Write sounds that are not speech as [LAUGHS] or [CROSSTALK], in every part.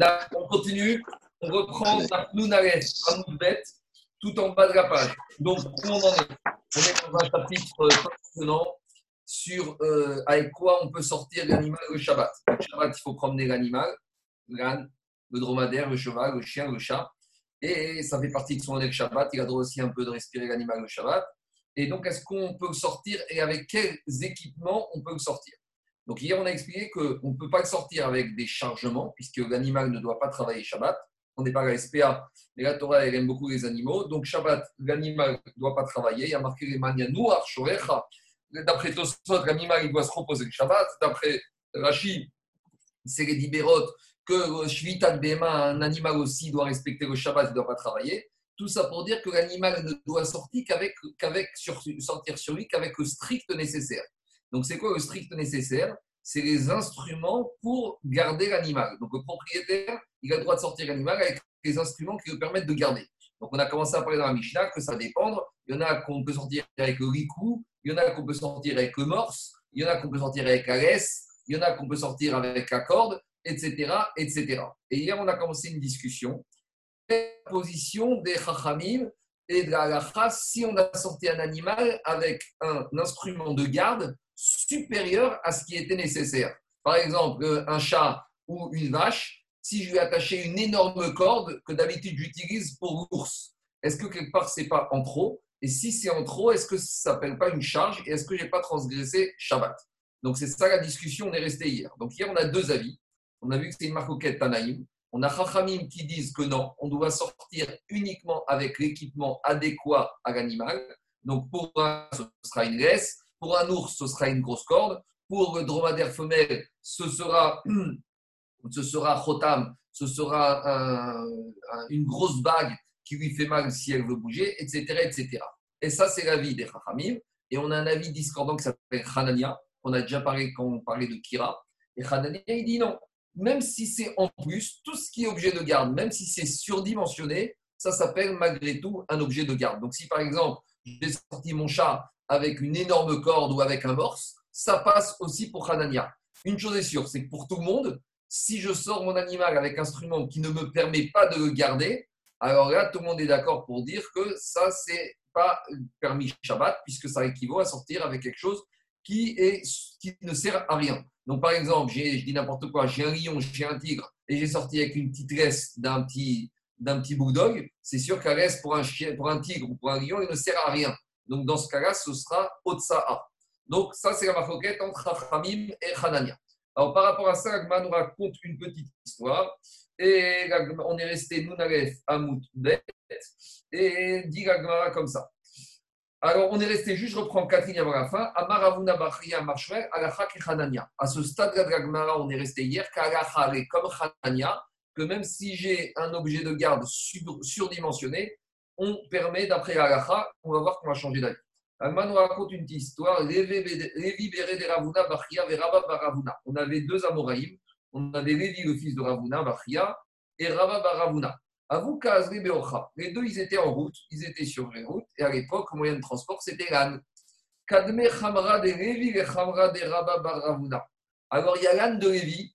Là, on continue, on reprend Nounales, bête, tout en bas de la page. Donc, où on en est On est dans un chapitre passionnant sur euh, avec quoi on peut sortir l'animal le Shabbat. Le Shabbat, il faut promener l'animal, l'âne, le dromadaire, le cheval, le chien, le chat. Et ça fait partie de son année Shabbat. Il a droit aussi un peu de respirer l'animal le Shabbat. Et donc, est-ce qu'on peut le sortir et avec quels équipements on peut le sortir? Donc, hier, on a expliqué qu'on ne peut pas sortir avec des chargements, puisque l'animal ne doit pas travailler Shabbat. On n'est pas à la SPA, mais la Torah, elle aime beaucoup les animaux. Donc, Shabbat, l'animal ne doit pas travailler. Il y a marqué les mania noir, shorecha. D'après Tosfot, l'animal, doit se reposer le Shabbat. D'après Rachid, c'est les dibérotes que Shvita de un animal aussi doit respecter le Shabbat, il ne doit pas travailler. Tout ça pour dire que l'animal ne doit sortir qu'avec, qu'avec sortir sur lui qu'avec le strict nécessaire. Donc, c'est quoi le strict nécessaire? C'est les instruments pour garder l'animal. Donc, le propriétaire, il a le droit de sortir l'animal avec les instruments qui le permettent de garder. Donc, on a commencé à parler dans la Mishnah que ça dépend. Il y en a qu'on peut sortir avec le ricou, il y en a qu'on peut sortir avec le morse, il y en a qu'on peut sortir avec la laisse, il y en a qu'on peut sortir avec la corde, etc., etc. Et hier, on a commencé une discussion la position des chachamim et de la si on a sorti un animal avec un instrument de garde supérieur à ce qui était nécessaire. Par exemple, un chat ou une vache, si je lui attachais une énorme corde que d'habitude j'utilise pour l'ours, est-ce que quelque part c'est pas en trop? Et si c'est en trop, est-ce que ça s'appelle pas une charge Et est-ce que j'ai pas transgressé Shabbat? Donc c'est ça la discussion, on est resté hier. Donc hier on a deux avis. On a vu que c'est une marcoquette Tanaïm. On a Chachamim qui disent que non, on doit sortir uniquement avec l'équipement adéquat à l'animal. Donc pour un, ce sera une laisse, pour un ours, ce sera une grosse corde, pour le dromadaire femelle, ce sera, [CLEARS THROAT] ce sera ce sera une grosse bague qui lui fait mal si elle veut bouger, etc. etc. Et ça, c'est l'avis des Chachamim. Et on a un avis discordant qui s'appelle Hanania. On a déjà parlé quand on parlait de Kira. Et Hanania, il dit non même si c'est en plus, tout ce qui est objet de garde, même si c'est surdimensionné, ça s'appelle malgré tout un objet de garde. Donc si par exemple, j'ai sorti mon chat avec une énorme corde ou avec un morse, ça passe aussi pour Hanania. Une chose est sûre, c'est que pour tout le monde, si je sors mon animal avec un instrument qui ne me permet pas de le garder, alors là, tout le monde est d'accord pour dire que ça, c'est pas permis Shabbat, puisque ça équivaut à sortir avec quelque chose qui, est, qui ne sert à rien. Donc, par exemple, je dis n'importe quoi, j'ai un lion, j'ai un tigre, et j'ai sorti avec une petite laisse d'un petit, d'un petit c'est sûr qu'un laisse pour un, chien, pour un tigre ou pour un lion, il ne sert à rien. Donc, dans ce cas-là, ce sera Otsa'a. Donc, ça, c'est la marquette entre Rachamim et Hanania. Alors, par rapport à ça, Agma nous raconte une petite histoire. Et on est resté Nounalef Amout Bet. Et dit Agmara comme ça. Alors, on est resté juste, je reprends Catherine avant la fin. Amaravuna Bachria Marshwer, Alacha Hanania. À ce stade de on est resté hier, qu'Alacha comme Hanania, que même si j'ai un objet de garde surdimensionné, on permet, d'après Alacha, on va voir qu'on va changer d'avis. Alma nous raconte une petite histoire. Lévi de Ravuna Veraba Baravuna. On avait deux Amoraïm. On avait Lévi, le fils de Ravuna Bachria, et Rabba Baravuna. Avou Les deux, ils étaient en route, ils étaient sur les routes, et à l'époque, le moyen de transport, c'était l'âne. Kadme Khamra de Lévi et Khamra de Rabba Baravuna. Alors, il y a l'âne de Lévi,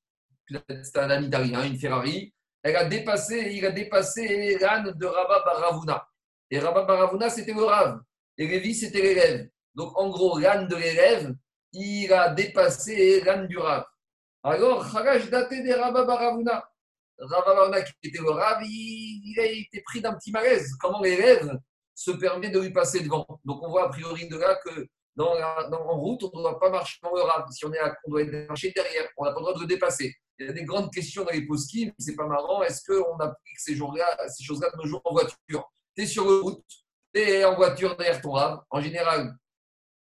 c'était un âne italien, une Ferrari, elle a dépassé, il a dépassé l'âne de Rabba Baravuna. Et Rabba Baravuna, c'était le Rav. Et Lévi, c'était l'élève. Donc, en gros, l'âne de l'élève, il a dépassé l'âne du Rav. Alors, Kharaj daté de Rabba Baravuna. Rav qui était le Rav, il, a été pris d'un petit malaise. Comment l'élève se permet de lui passer devant? Donc on voit a priori de là que en route, on ne doit pas marcher dans le Rav. Si on, est à, on doit marché derrière, on n'a pas le droit de le dépasser. Il y a des grandes questions dans les post c'est pas marrant. Est-ce qu'on applique ces, ces choses-là de nos jours en voiture? Tu es sur la route, tu es en voiture derrière ton Rav. En général,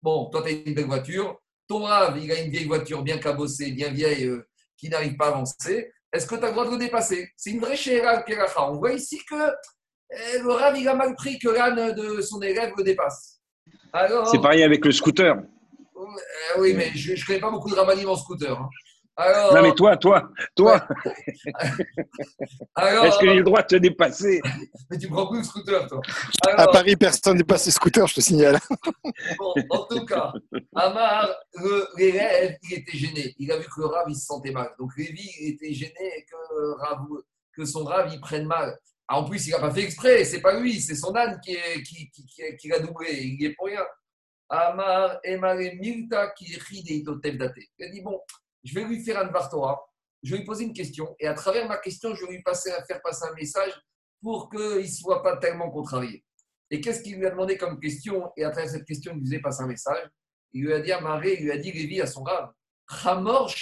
bon, toi, tu as une belle voiture. Ton Rav, il a une vieille voiture bien cabossée, bien vieille, euh, qui n'arrive pas à avancer. Est-ce que tu as le droit de le dépasser? C'est une vraie chéra On voit ici que eh, le Rav, il a mal pris que l'âne de son élève le dépasse. C'est pareil avec le scooter. Euh, oui, mais je ne connais pas beaucoup de ramanim en scooter. Hein. Non, mais toi, toi, toi. [LAUGHS] Est-ce que j'ai le droit de te dépasser? Mais tu prends plus le scooter, toi. à Paris, personne n'est passé scooter, je te signale. [LAUGHS] bon, en tout cas, Amar, l'élève, il était gêné. Il a vu que le Rav, il se sentait mal. Donc, Lévi, il était gêné que Rav que son rave, il prenne mal. Ah, en plus, il n'a pas fait exprès, c'est pas lui, c'est son âne qui, est, qui, qui, qui, l'a doublé, il n'y est pour rien. Amar Emare Milta qui date. Il a dit Bon, je vais lui faire un Vartora, je vais lui poser une question, et à travers ma question, je vais lui passer, faire passer un message pour qu'il ne soit pas tellement contrarié. Et qu'est-ce qu'il lui a demandé comme question Et à travers cette question, il lui faisait passer un message. Il lui a dit à Maré, il lui a dit Lévi à son rave Chamor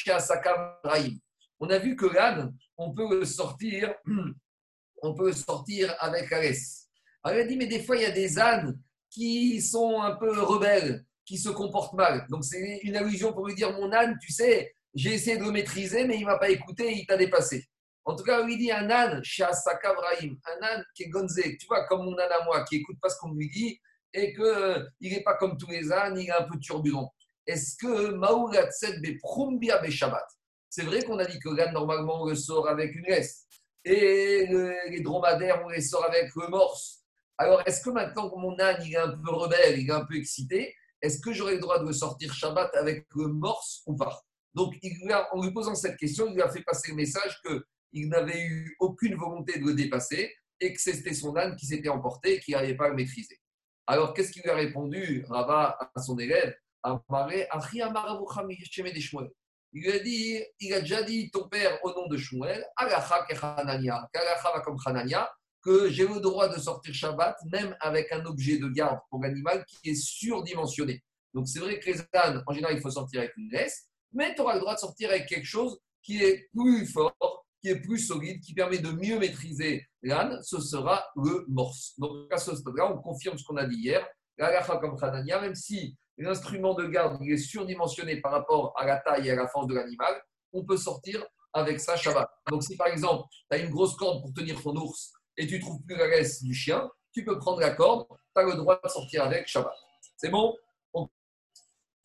On a vu que l'âne, on peut sortir, [CLEARS THROAT] on peut sortir avec Alès. Alors il a dit Mais des fois, il y a des ânes qui sont un peu rebelles, qui se comportent mal. Donc c'est une allusion pour lui dire Mon âne, tu sais, j'ai essayé de le maîtriser, mais il ne m'a pas écouté, il t'a dépassé. En tout cas, il dit un âne, Vrahim, un âne qui est gonzé, tu vois, comme mon âne à moi, qui écoute pas ce qu'on lui dit et qu'il euh, n'est pas comme tous les ânes, il est un peu turbulent. Est-ce que Maoulatset be Shabbat? C'est vrai qu'on a dit que l'âne, normalement, on le sort avec une laisse. Et les dromadaires, on les sort avec le morse. Alors, est-ce que maintenant que mon âne, il est un peu rebelle, il est un peu excité, est-ce que j'aurai le droit de le sortir Shabbat avec le morse ou pas? Donc, en lui posant cette question, il lui a fait passer le message que il n'avait eu aucune volonté de le dépasser et que c'était son âne qui s'était emporté et qu'il n'arrivait pas à le maîtriser. Alors, qu'est-ce qu'il lui a répondu, Rabat, à son élève? Il lui a dit, il a déjà dit ton père au nom de Shmuel, que j'ai le droit de sortir Shabbat même avec un objet de garde pour l'animal qui est surdimensionné. Donc c'est vrai que les ânes, en général, il faut sortir avec une laisse, mais tu auras le droit de sortir avec quelque chose qui est plus fort, qui est plus solide, qui permet de mieux maîtriser l'âne, ce sera le morse. Donc à ce stade-là, on confirme ce qu'on a dit hier. comme même si l'instrument de garde est surdimensionné par rapport à la taille et à la force de l'animal, on peut sortir avec ça Shabbat. Donc si par exemple, tu as une grosse corde pour tenir ton ours et tu trouves plus la laisse du chien, tu peux prendre la corde, tu as le droit de sortir avec Shabbat. C'est bon?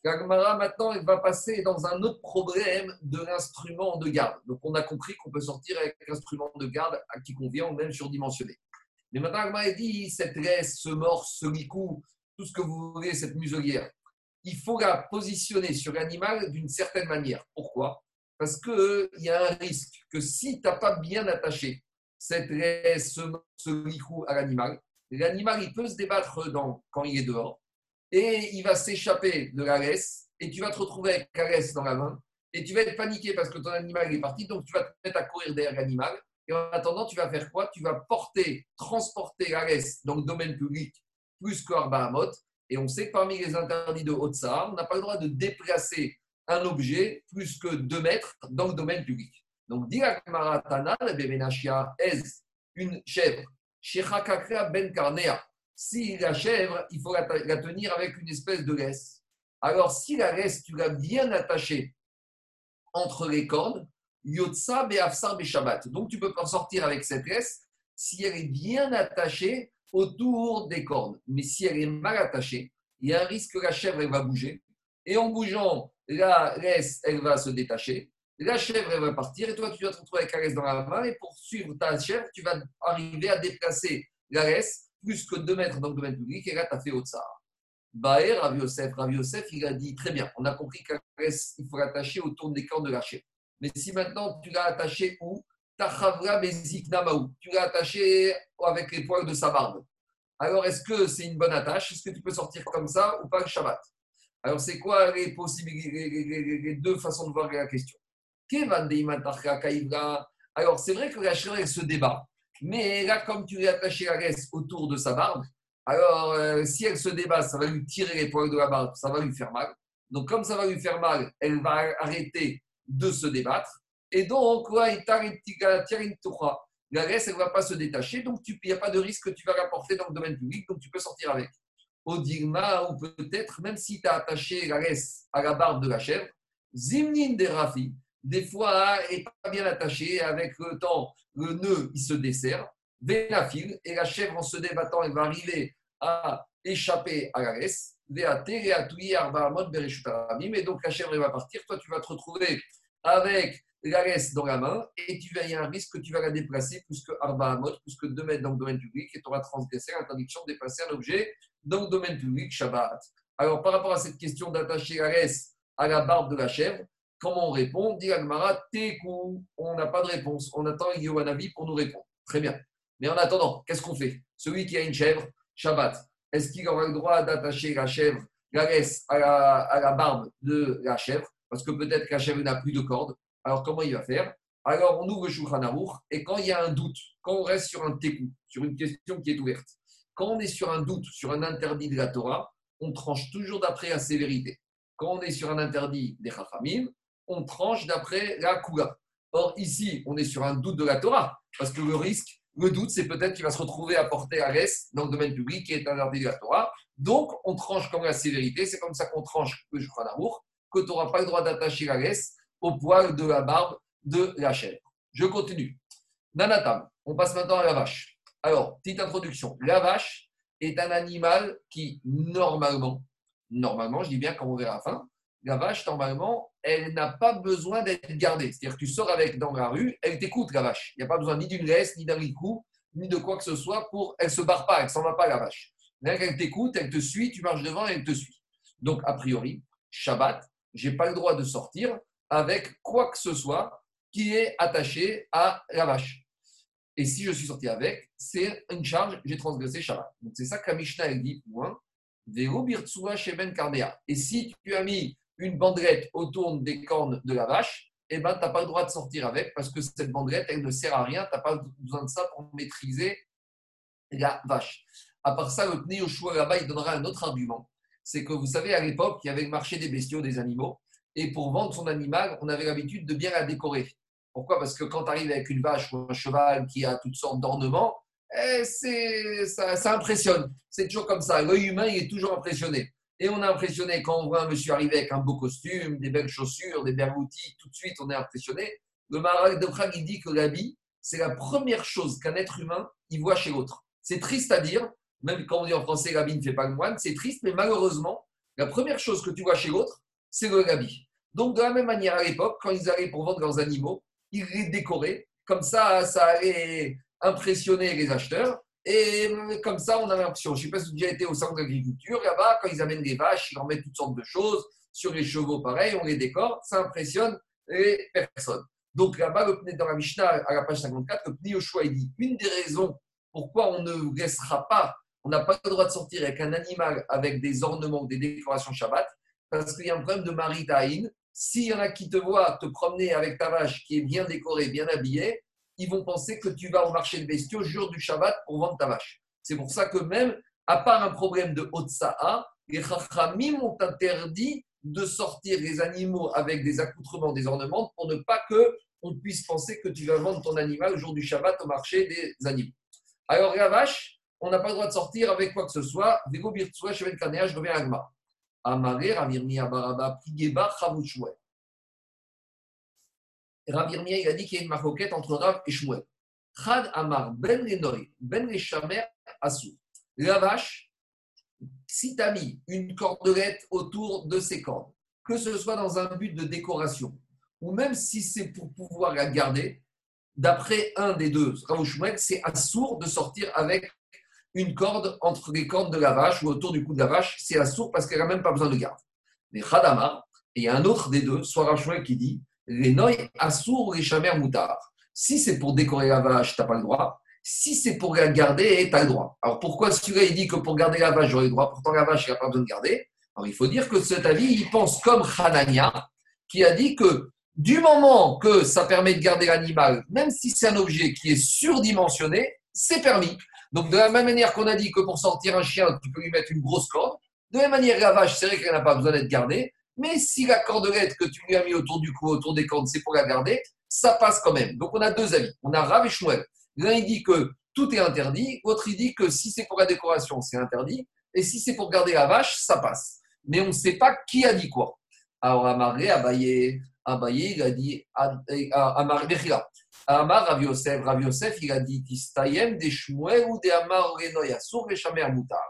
Gagmara, maintenant, elle va passer dans un autre problème de l'instrument de garde. Donc, on a compris qu'on peut sortir avec l'instrument de garde à qui convient ou même surdimensionné. Mais maintenant, Gagmara dit cette laisse, ce morse, ce licou, tout ce que vous voulez, cette muselière, il faut la positionner sur l'animal d'une certaine manière. Pourquoi? Parce qu'il y a un risque que si tu n'as pas bien attaché cette laisse, ce, ce licou à l'animal, l'animal, il peut se débattre quand il est dehors et il va s'échapper de la laisse et tu vas te retrouver avec la laisse dans la main et tu vas être paniqué parce que ton animal est parti, donc tu vas te mettre à courir derrière l'animal. Et en attendant, tu vas faire quoi? Tu vas porter, transporter la laisse dans le domaine public plus que Arbahamot. Et on sait que parmi les interdits de Haute-Sahara, on n'a pas le droit de déplacer un objet plus que 2 mètres dans le domaine public. Donc, dit la Maratana, une chèvre, Shechakakra ben Karnea, si la chèvre, il faut la, tenir avec une espèce de laisse. Alors, si la laisse, tu l'as bien attachée entre les cordes, Yotsa Be'afsar Be'Shabbat. Donc, tu peux sortir avec cette laisse si elle est bien attachée autour des cordes. Mais si elle est mal attachée, il y a un risque que la chèvre, elle va bouger. Et en bougeant, la laisse, elle va se détacher. La chèvre, elle va partir. Et toi, tu vas te retrouver avec la laisse dans la main. Et pour suivre ta chèvre, tu vas arriver à déplacer la laisse plus que 2 mètres dans le domaine public, et là, tu as fait Otsar. Baer, Rav Yosef, Rav Yosef, il a dit très bien, on a compris qu'il faut l'attacher autour des cornes de la. Mais si maintenant tu l'as attaché où? Tu l'as attaché avec les poils de sa barbe. Alors, est-ce que c'est une bonne attache? Est-ce que tu peux sortir comme ça ou pas le Shabbat? Alors, c'est quoi les deux façons de voir la question? Alors, c'est vrai que la se débat. Mais là, comme tu lui as attaché la laisse autour de sa barbe, alors euh, si elle se débat, ça va lui tirer les poils de la barbe, ça va lui faire mal. Donc, comme ça va lui faire mal, elle va arrêter de se débattre. Et donc, la laisse, elle ne va pas se détacher. Donc, il n'y a pas de risque que tu vas la porter dans le domaine public. Donc, tu peux sortir avec. Au digma, ou peut-être, même si tu as attaché la laisse à la barbe de la chèvre, zimnin de rafi, des fois, elle n'est pas bien attachée. Avec le temps, le nœud, il se dessert. Vénafil, et la chèvre, en se débattant, elle va arriver à échapper à la laisse. Et donc, la chèvre, elle va partir. Toi, tu vas te retrouver avec la dans la main et tu vas, y a un risque que tu vas la déplacer plus que Arba plus que 2 mètres dans le domaine public et tu auras transgressé l'interdiction de déplacer un objet dans le domaine public, Shabbat. Alors, par rapport à cette question d'attacher la à la barbe de la chèvre, Comment on répond Dit Agmara, Tekou. On n'a pas de réponse. On attend Yohanabi pour nous répondre. Très bien. Mais en attendant, qu'est-ce qu'on fait? Celui qui a une chèvre, Shabbat, est-ce qu'il aura le droit d'attacher la chèvre, la laisse à la, barbe de la chèvre? Parce que peut-être que la chèvre n'a plus de corde. Alors comment il va faire? Alors on ouvre Shulchan et quand il y a un doute, quand on reste sur un tekou, sur une question qui est ouverte, quand on est sur un doute, sur un interdit de la Torah, on tranche toujours d'après la sévérité. Quand on est sur un interdit des Chachamim, on tranche d'après la Kula. Or, ici, on est sur un doute de la Torah, parce que le risque, le doute, c'est peut-être qu'il va se retrouver à porter à l'est dans le domaine public qui est interdit de la Torah. Donc, on tranche comme la sévérité. C'est comme ça qu'on tranche le d'amour, que tu n'auras pas le droit d'attacher la laisse au poil de la barbe de la chèvre. Je continue. Nanatam, on passe maintenant à la vache. Alors, petite introduction. La vache est un animal qui, normalement, normalement, je dis bien quand on verra la fin, la vache, normalement, elle n'a pas besoin d'être gardée. C'est-à-dire que tu sors avec dans la rue, elle t'écoute, la vache. Il n'y a pas besoin ni d'une laisse, ni d'un ricou, ni de quoi que ce soit pour. Elle ne se barre pas, elle ne s'en va pas, la vache. Elle t'écoute, elle te suit, tu marches devant, elle te suit. Donc, a priori, Shabbat, je n'ai pas le droit de sortir avec quoi que ce soit qui est attaché à la vache. Et si je suis sorti avec, c'est une charge, j'ai transgressé Shabbat. Donc, c'est ça que la Mishnah dit, point. Et si tu as mis une bandelette autour des cornes de la vache, eh ben, tu n'as pas le droit de sortir avec parce que cette bandelette, elle ne sert à rien. Tu n'as pas besoin de ça pour maîtriser la vache. À part ça, le Pnei Yoshua là-bas, il donnera un autre argument. C'est que vous savez, à l'époque, il y avait le marché des bestiaux, des animaux. Et pour vendre son animal, on avait l'habitude de bien la décorer. Pourquoi? Parce que quand tu arrives avec une vache ou un cheval qui a toutes sortes d'ornements, eh, ça, ça impressionne. C'est toujours comme ça. L'œil humain, il est toujours impressionné. Et on est impressionné quand on voit un monsieur arriver avec un beau costume, des belles chaussures, des belles outils, tout de suite on est impressionné. Le Maral de Prague, il dit que l'habit, c'est la première chose qu'un être humain, il voit chez l'autre. C'est triste à dire, même quand on dit en français l'habit ne fait pas le moine, c'est triste, mais malheureusement, la première chose que tu vois chez l'autre, c'est le habit. Donc de la même manière à l'époque, quand ils allaient pour vendre leurs animaux, ils les décoraient, comme ça, ça allait impressionner les acheteurs. Et comme ça, on a l'impression, je ne sais pas si vous avez déjà été au centre d'agriculture, là-bas, quand ils amènent les vaches, ils en mettent toutes sortes de choses. Sur les chevaux, pareil, on les décore, ça impressionne les personnes. Donc là-bas, dans la Mishnah, à la page 54, le Pni Yoshua, il dit une des raisons pourquoi on ne laissera pas, on n'a pas le droit de sortir avec un animal avec des ornements, des décorations Shabbat, parce qu'il y a un problème de maritaïn. S'il y en a qui te voient te promener avec ta vache qui est bien décorée, bien habillée, ils vont penser que tu vas au marché de bestiaux jour du Shabbat pour vendre ta vache. C'est pour ça que même, à part un problème de Otsa'a, les Chachamim ont interdit de sortir les animaux avec des accoutrements, des ornements, pour ne pas que on puisse penser que tu vas vendre ton animal au jour du Shabbat au marché des animaux. Alors la vache, on n'a pas le droit de sortir avec quoi que ce soit. Vego Birtsua, Chevel Kanea, je reviens à Agma. Abaraba. Rav il a dit qu'il y a une maroquette entre Rav et Shmuel. Chad Amar Ben Lenoy, Ben Leshamer Asou. La vache, si tu as mis une cordelette autour de ses cornes, que ce soit dans un but de décoration, ou même si c'est pour pouvoir la garder, d'après un des deux, Rav Shmuel, c'est assourd de sortir avec une corde entre les cornes de la vache ou autour du cou de la vache, c'est assourd parce qu'elle n'a même pas besoin de garde. Mais Amar, et il y a un autre des deux, soit Rav Shmuel qui dit les noy assour les chamers moutard. Si c'est pour décorer la vache, tu n'as pas le droit. Si c'est pour la garder, tu as le droit. Alors pourquoi celui-là, il dit que pour garder la vache, j'aurais le droit? Pourtant, la vache, il n'a pas besoin de garder. Alors il faut dire que cet avis, il pense comme Hanania, qui a dit que du moment que ça permet de garder l'animal, même si c'est un objet qui est surdimensionné, c'est permis. Donc de la même manière qu'on a dit que pour sortir un chien, tu peux lui mettre une grosse corde, de la même manière, la vache, c'est vrai qu'elle n'a pas besoin d'être gardée, mais si la cordelette que tu lui as mis autour du cou, autour des cordes, c'est pour la garder, ça passe quand même. Donc on a deux avis. On a Rav et Shmuel. L'un il dit que tout est interdit, l'autre il dit que si c'est pour la décoration, c'est interdit, et si c'est pour garder la vache, ça passe. Mais on ne sait pas qui a dit quoi. Alors Amaré, Abaye, Abaye, il a dit Amar Amar Rav Yosef, Rav Yosef, il a dit Tistayem des Shmuel ou des Amar Renoyasour et Shamer Moutar.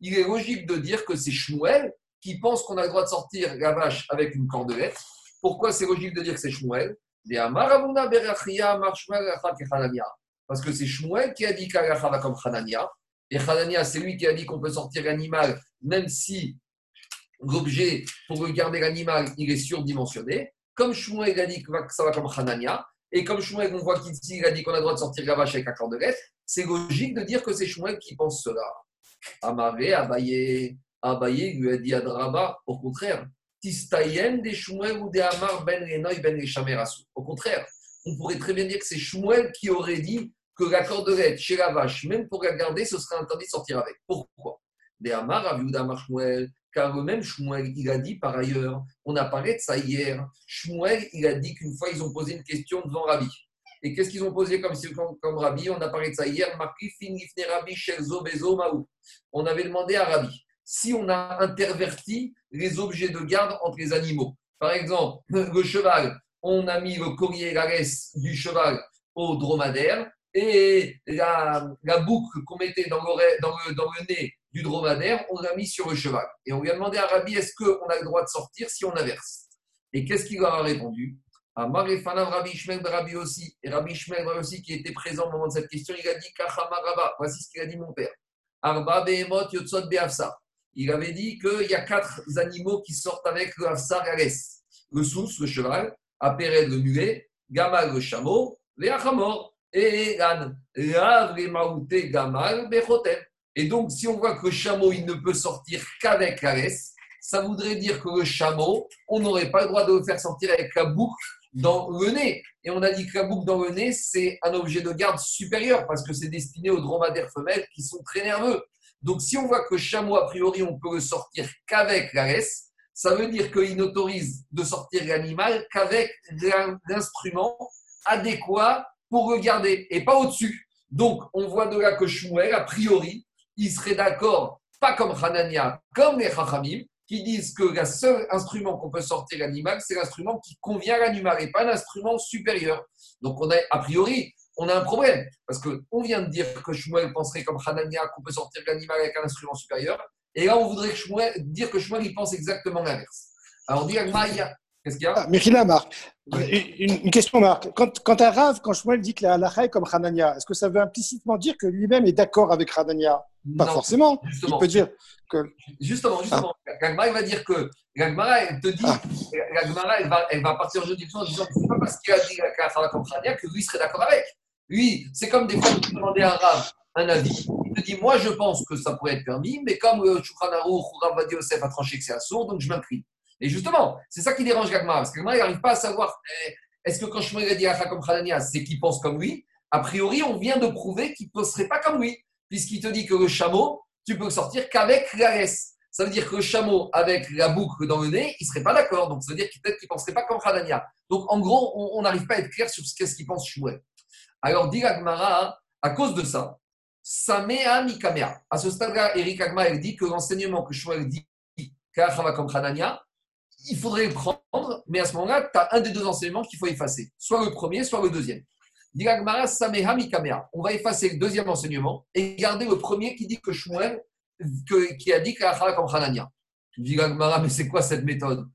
Il est logique de dire que c'est Shmuel qui pense qu'on a le droit de sortir la vache avec une cordelette. Pourquoi c'est logique de dire que c'est Shmuel? Parce que c'est Shmuel qui a dit qu'Alacha comme Hanania. Et Hanania, c'est lui qui a dit qu'on peut sortir l'animal même si l'objet pour regarder l'animal, il est surdimensionné. comme Shmuel a dit que ça va comme Hanania, et comme Shmuel, on voit qu'il a dit qu'on a le droit de sortir la vache avec de lettre, c'est logique de dire que c'est Shmuel qui pense cela. Amaré, Abaye, Abaye lui a dit à au contraire, Tistayem des Shmuel ou des Amar ben ben Au contraire, on pourrait très bien dire que c'est Shmuel qui aurait dit que la cordelette chez la vache, même pour la garder, ce serait interdit de sortir avec. Pourquoi? Des Amar, Aviouda Amar Shmuel, car le même Shmuel, il a dit par ailleurs, on a parlé de ça hier, Shmuel, il a dit qu'une fois, ils ont posé une question devant Rabbi. Et qu'est-ce qu'ils ont posé comme, comme, Rabbi? On a parlé de ça hier, On avait demandé à Rabbi si on a interverti les objets de garde entre les animaux. Par exemple, [LAUGHS] le cheval, on a mis le collier, la laisse du cheval au dromadaire et la, boucle qu'on mettait dans le, nez du dromadaire, on l'a mis sur le cheval. Et on lui a demandé à Rabbi est-ce qu'on a le droit de sortir si on inverse? Et qu'est-ce qu'il leur a répondu? Rabbi Ishmael Rabbi aussi, et Rabbi Ishmael aussi qui était présent au moment de cette question, il a dit voici ce qu'il a dit mon père. Arba Behemot Yotzot Beafsar il avait dit qu'il y a quatre animaux qui sortent avec le Hafsar Le sous, le cheval, Apéred, le mulet, Gamal, le chameau, les Achamor et l'âne. Gamal, Bechotem. Et donc, si on voit que le chameau, il ne peut sortir qu'avec la laisse, ça voudrait dire que le chameau, on n'aurait pas le droit de le faire sortir avec la boucle dans le nez. Et on a dit que la boucle dans le nez, c'est un objet de garde supérieur parce que c'est destiné aux dromadaires femelles qui sont très nerveux. Donc, si on voit que chameau, a priori, on peut le sortir qu'avec la laisse, ça veut dire qu'il n'autorise de sortir l'animal qu'avec l'instrument adéquat pour le garder et pas au-dessus. Donc, on voit de là que Shmuel, a priori, il serait d'accord, pas comme Hanania, comme les Chachamim, qui disent que le seul instrument qu'on peut sortir l'animal, c'est l'instrument qui convient à l'animal et pas l'instrument supérieur. Donc, on a, a priori, on a un problème. Parce qu'on vient de dire que Shmuel penserait comme Hanania qu'on peut sortir l'animal avec un instrument supérieur. Et là, on voudrait que dire que Shmuel il pense exactement l'inverse. Alors, on dit Maya. Qu'est-ce qu'il y a? Ah, là, Marc. Une, question, Marc. Quand, quand un Rav, quand Shmuel dit que la halakha est comme Hanania, est-ce que ça veut implicitement dire que lui-même est d'accord avec Hanania? Pas forcément. Justement. Il peut dire que. Justement, justement. Ah. va dire que. Gagmara, elle te dit. Ah. elle va, elle va partir aujourd'hui en disant que c'est pas parce qu'il a dit la comme Hanania que lui serait d'accord avec. Oui, c'est comme des fois tu demandais à un avis. Il te dit Moi, je pense que ça pourrait être permis, mais comme euh, Choukranaru, Rav Vadi Yosef a tranché que c'est assourd, donc je m'incline. Et justement, c'est ça qui dérange Gagma, parce que Gagma, il n'arrive pas à savoir eh, est-ce que quand je me dit à comme Khanania, c'est qu'il pense comme lui? A priori, on vient de prouver qu'il ne penserait pas comme lui, puisqu'il te dit que le chameau, tu peux sortir qu'avec la laisse. Ça veut dire que le chameau, avec la boucle dans le nez, il ne serait pas d'accord. Donc, ça veut dire qu'il ne penserait pas comme Khanania. Donc, en gros, on n'arrive pas à être clair sur ce qu'est-ce qu'il pense Chouet. Alors, dit Agmara, à cause de ça, Samea Mikamea. À ce stade-là, Eric Agma dit que l'enseignement que Shmuel dit, il faudrait le prendre, mais à ce moment-là, tu as un des deux enseignements qu'il faut effacer, soit le premier, soit le deuxième. Dit Agmara, Samea Mikamea. On va effacer le deuxième enseignement et garder le premier qui dit que Shmuel, qui a dit comme Hanania. Dit Agmara, mais c'est quoi cette méthode?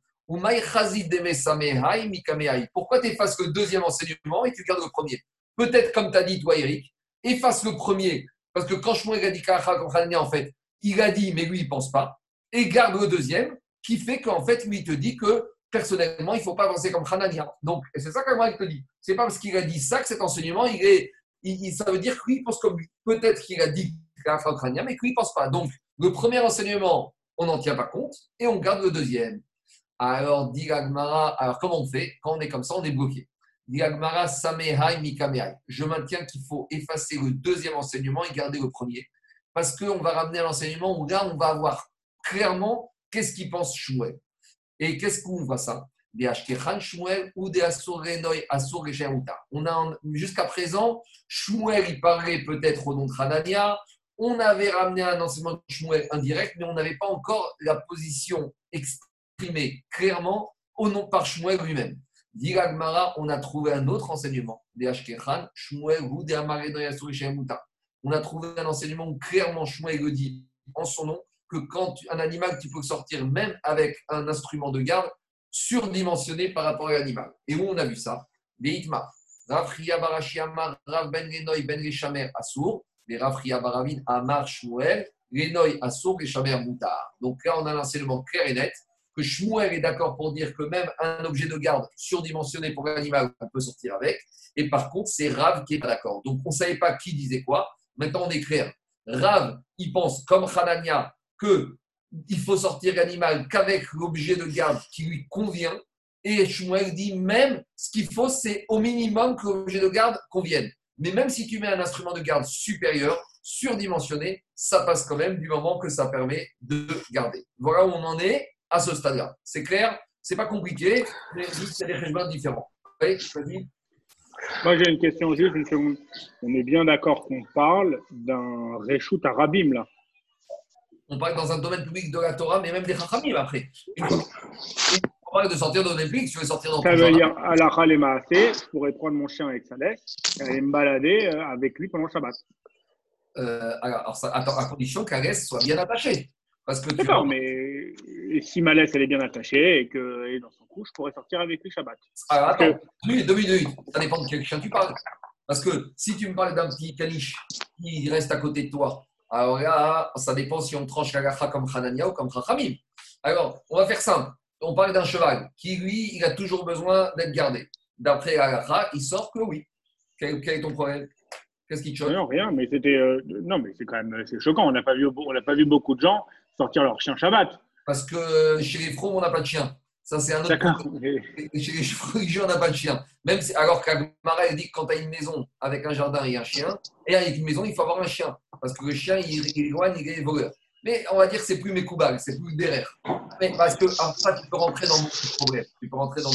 Pourquoi tu effaces le deuxième enseignement et tu gardes le premier? Peut-être, comme tu as dit, toi, Eric, efface le premier, parce que quand Shmuel a dit en fait, il a dit, mais lui, il ne pense pas, et garde le deuxième, qui fait qu'en fait, lui, il te dit que personnellement, il ne faut pas avancer comme Hanania. Donc, c'est ça qu'il te dit. C'est pas parce qu'il a dit ça que cet enseignement, il est, il, ça veut dire que lui, il pense comme lui. Peut-être qu'il a dit Hanania, mais qu'il ne pense pas. Donc, le premier enseignement, on n'en tient pas compte, et on garde le deuxième. Alors, dit alors comment on fait? Quand on est comme ça, on est bloqué. Je maintiens qu'il faut effacer le deuxième enseignement et garder le premier. Parce qu'on va ramener à l'enseignement où là, on va avoir clairement qu'est-ce qu'il pense Shmuel. Et qu'est-ce qu'on voit ça? Ou On a jusqu'à présent, Shmuel, il parlait peut-être au nom de Hanania. On avait ramené un enseignement de Shmuel indirect, mais on n'avait pas encore la position exprimée clairement au nom par Shmuel lui-même. Diragmara, on a trouvé un autre enseignement, On a trouvé un enseignement où clairement Shmuel le dit en son nom que quand un animal, tu peux sortir même avec un instrument de garde surdimensionné par rapport à l'animal. Et où on a vu ça? Beitma. Rafria Barashiamar, Rav Ben Lenoy Ben Reshamer Assour, les Rafria Baravin Amar Shmuel, Lenoy Assour, Reshamer Moutar. Donc là, on a un enseignement clair et net que Shmuel est d'accord pour dire que même un objet de garde surdimensionné pour l'animal, on peut sortir avec. Et par contre, c'est Rav qui est pas d'accord. Donc, on ne savait pas qui disait quoi. Maintenant, on est. Rav, il pense, comme Hanania, que il faut sortir l'animal qu'avec l'objet de garde qui lui convient. Et Shmuel dit même, ce qu'il faut, c'est au minimum que l'objet de garde convienne. Mais même si tu mets un instrument de garde supérieur, surdimensionné, ça passe quand même du moment que ça permet de garder. Voilà où on en est à ce stade-là. C'est clair, c'est pas compliqué, mais c'est des régimes différents. Oui, Moi, j'ai une question juste, On est bien d'accord qu'on parle d'un reshoot arabim, là. On parle dans un domaine public de la Torah, mais même des chachamim après. On parle de sortir dans le public, si tu veux sortir dans Ça veut dire, à la je pourrais prendre mon chien avec sa laisse et me balader euh, avec lui pendant le Shabbat. Euh, alors, ça, à condition qu'un laisse soit bien attaché. Parce que D'accord, mais si ma laisse elle est bien attachée et qu'elle est dans son cou, je pourrais sortir avec lui Shabbat. Alors attends, deux minutes, ça dépend de quel chien tu parles. Parce que si tu me parles d'un petit caniche qui reste à côté de toi, alors là, ça dépend si on tranche la comme Hanania ou comme Chachamim. Alors, on va faire simple. On parle d'un cheval qui, lui, il a toujours besoin d'être gardé. D'après la il sort que oui. Quel, quel est ton problème? Qu'est-ce qui te choque? Non, rien, mais c'était. Euh, non, mais c'est quand même c'est choquant. On n'a pas, vu, on pas vu beaucoup de gens sortir leur chien Shabbat. Parce que chez les froms, on n'a pas de chien. Ça, c'est un autre problème. Chez les [LAUGHS] religieux, on n'a pas de chien. Même si, alors qu'Agmara dit que quand tu as une maison avec un jardin et un chien, et avec une maison, il faut avoir un chien. Parce que le chien, il, il éloigne, il est voleur. Mais on va dire que c'est plus mes coubags, c'est plus derrière. Mais parce que ça, tu peux rentrer dans de problèmes. Tu peux rentrer dans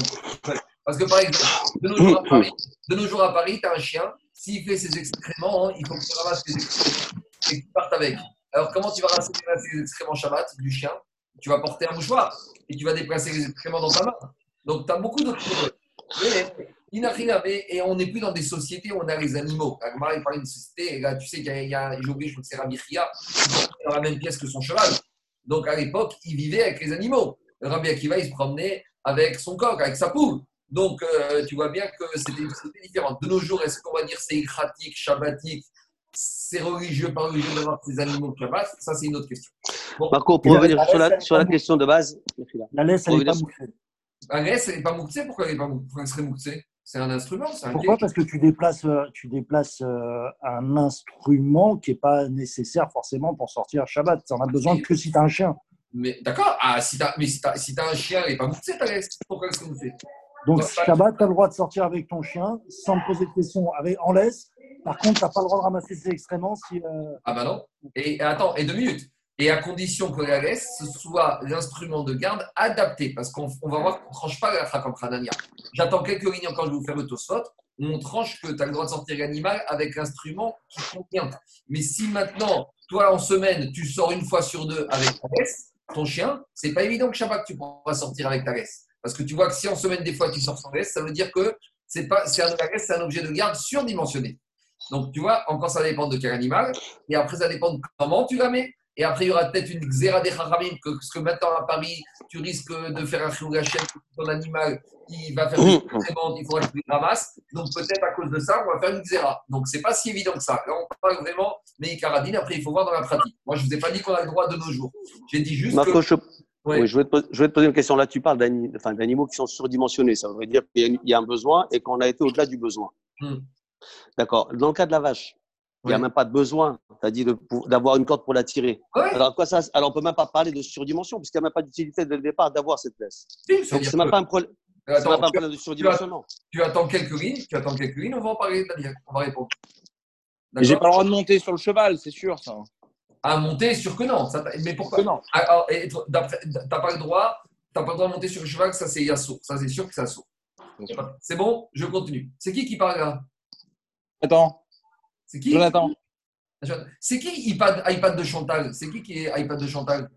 Parce que par exemple, de nos jours à Paris, de nos jours à Paris, tu as un chien, s'il fait ses excréments, hein, il faut que tu ramasses ses excréments et que tu partes avec. Alors, comment tu vas ramasser les excréments Shabbat du chien? Tu vas porter un mouchoir et tu vas déplacer les excréments dans ta main. Donc, tu as beaucoup de problèmes. Et on n'est plus dans des sociétés où on a les animaux. Agmar, il parle d'une société, et là, tu sais qu'il y a, j'ai oublié, je crois que c'est Rabbi Chia, dans la même pièce que son cheval. Donc, à l'époque, il vivait avec les animaux. Rabbi Akiva, il se promenait avec son coq, avec sa poule. Donc, euh, tu vois bien que c'était une société différente. De nos jours, est-ce qu'on va dire c'est écratique, shabbatique, c'est religieux, pas religieux d'avoir ces animaux Shabbat? Ça, c'est une autre question. Marco, pour revenir sur la, sur la question de base. La laisse, elle n'est pas mouxée. La laisse, elle n'est pas mouxée Pourquoi elle, est pas, pourquoi elle serait mouxée c'est un instrument. Un Pourquoi? Parce que tu déplaces, euh, tu déplaces euh, un instrument qui n'est pas nécessaire forcément pour sortir Shabbat. Tu n'en as besoin que si tu as un chien. Mais d'accord, ah, si mais si tu as, si as, un chien, il n'est pas mouxé, ta laisse. Pourquoi est-ce qu'on fait donc, Shabbat, tu as le droit de sortir avec ton chien sans te poser de questions avec, en laisse. Par contre, tu n'as pas le droit de ramasser ses excréments si. Euh, ah bah non. Et attends, et deux minutes. Et à condition que la laisse soit l'instrument de garde adapté. Parce qu'on va voir qu'on ne tranche pas la comme Khanania. J'attends quelques lignes quand je vais vous faire le tosfot. On tranche que tu as le droit de sortir l'animal avec l'instrument qui convient. Mais si maintenant, toi en semaine, tu sors une fois sur deux avec ta laisse, ton chien, c'est pas évident que Shabbat tu pourras sortir avec ta laisse. Parce que tu vois que si en semaine, des fois, tu sors sans laisse, ça veut dire que c'est pas, un, c'est un objet de garde surdimensionné. Donc, tu vois, encore ça dépend de quel animal. Et après, ça dépend de comment tu la mets. Et après, il y aura peut-être une xéra des haramim, que, parce que maintenant à Paris, tu risques de faire un chirurgien ton animal, il va faire une mmh. il faudra que tu le ramasses. Donc peut-être à cause de ça, on va faire une xéra. Donc c'est pas si évident que ça. Là, on parle vraiment mais carabine. Après, il faut voir dans la pratique. Moi, je ne vous ai pas dit qu'on a le droit de nos jours. J'ai dit juste que. Je... Oui, je, vais te, je vais te poser une question. Là, tu parles d'animaux qui sont surdimensionnés. Ça veut dire qu'il y a un besoin et qu'on a été au-delà du besoin. Mmh. D'accord. Dans le cas de la vache, il n'y a même pas de besoin, tu as dit, d'avoir une corde pour la tirer. Alors, quoi, ça, alors, on ne peut même pas parler de surdimension, puisqu'il n'y a même pas d'utilité dès le départ d'avoir cette laisse. Donc, ce n'est même pas un problème. pas un problème de surdimensionnement. Tu, attends quelques lignes, tu attends quelques lignes, on va en parler. On va répondre. J'ai pas le droit de monter sur le cheval, c'est sûr, ça. À monter, sûr que non. mais pourquoi non ah, Tu n'as pas le droit. pas le droit de monter sur le cheval, ça c'est Yasso. Ça c'est sûr que c'est Yasso. C'est bon, je continue. C'est qui qui parle là? Attends. C'est qui? Jonathan. C'est qui iPad, iPad de Chantal? C'est qui qui est iPad de Chantal?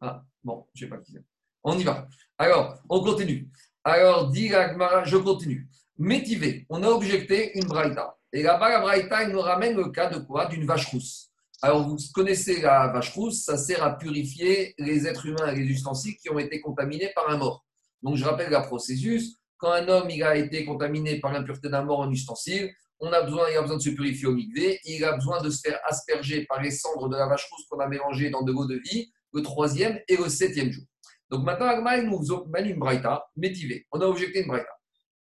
Ah, bon, je ne sais pas qui c'est. On y va. Alors, on continue. Alors, dit je continue. Métivé, on a objecté une braïta. Et là-bas, la braïta, il nous ramène le cas de quoi? D'une vache rousse. Alors, vous connaissez la vache rousse, ça sert à purifier les êtres humains et les ustensiles qui ont été contaminés par un mort. Donc, je rappelle la processus. Quand un homme il a été contaminé par l'impureté d'un mort en ustensile, on a besoin, il a besoin de se purifier au migvé, il a besoin de se faire asperger par les cendres de la vache rousse qu'on a mélangées dans de l'eau de vie, le troisième et le septième jour. Donc maintenant, Agma, nous mène une braïta, métivée. On a objecté une braïta.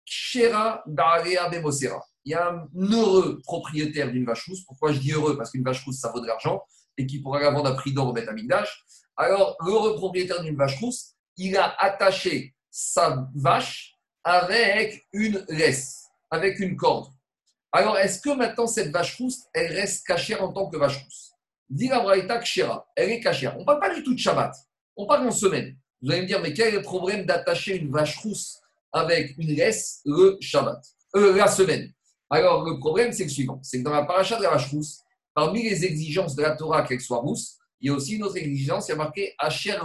Shera Daria Bemosera. Il y a un heureux propriétaire d'une vache rousse. Pourquoi je dis heureux? Parce qu'une vache rousse, ça vaut de l'argent et qui pourra la vendre à prix d'or au Betamigdash. Alors, l'heureux propriétaire d'une vache rousse, il a attaché sa vache avec une laisse, avec une corde. Alors, est-ce que maintenant cette vache rousse, elle reste cachée en tant que vache rousse? Dit la Braïta Kshira, elle est cachée. On ne parle pas du tout de Shabbat, on parle en semaine. Vous allez me dire, mais quel est le problème d'attacher une vache rousse avec une laisse le Shabbat, euh, la semaine Alors, le problème, c'est le suivant c'est que dans la paracha de la vache rousse, parmi les exigences de la Torah qu'elle soit rousse, il y a aussi une autre exigence, il y a marqué Asher.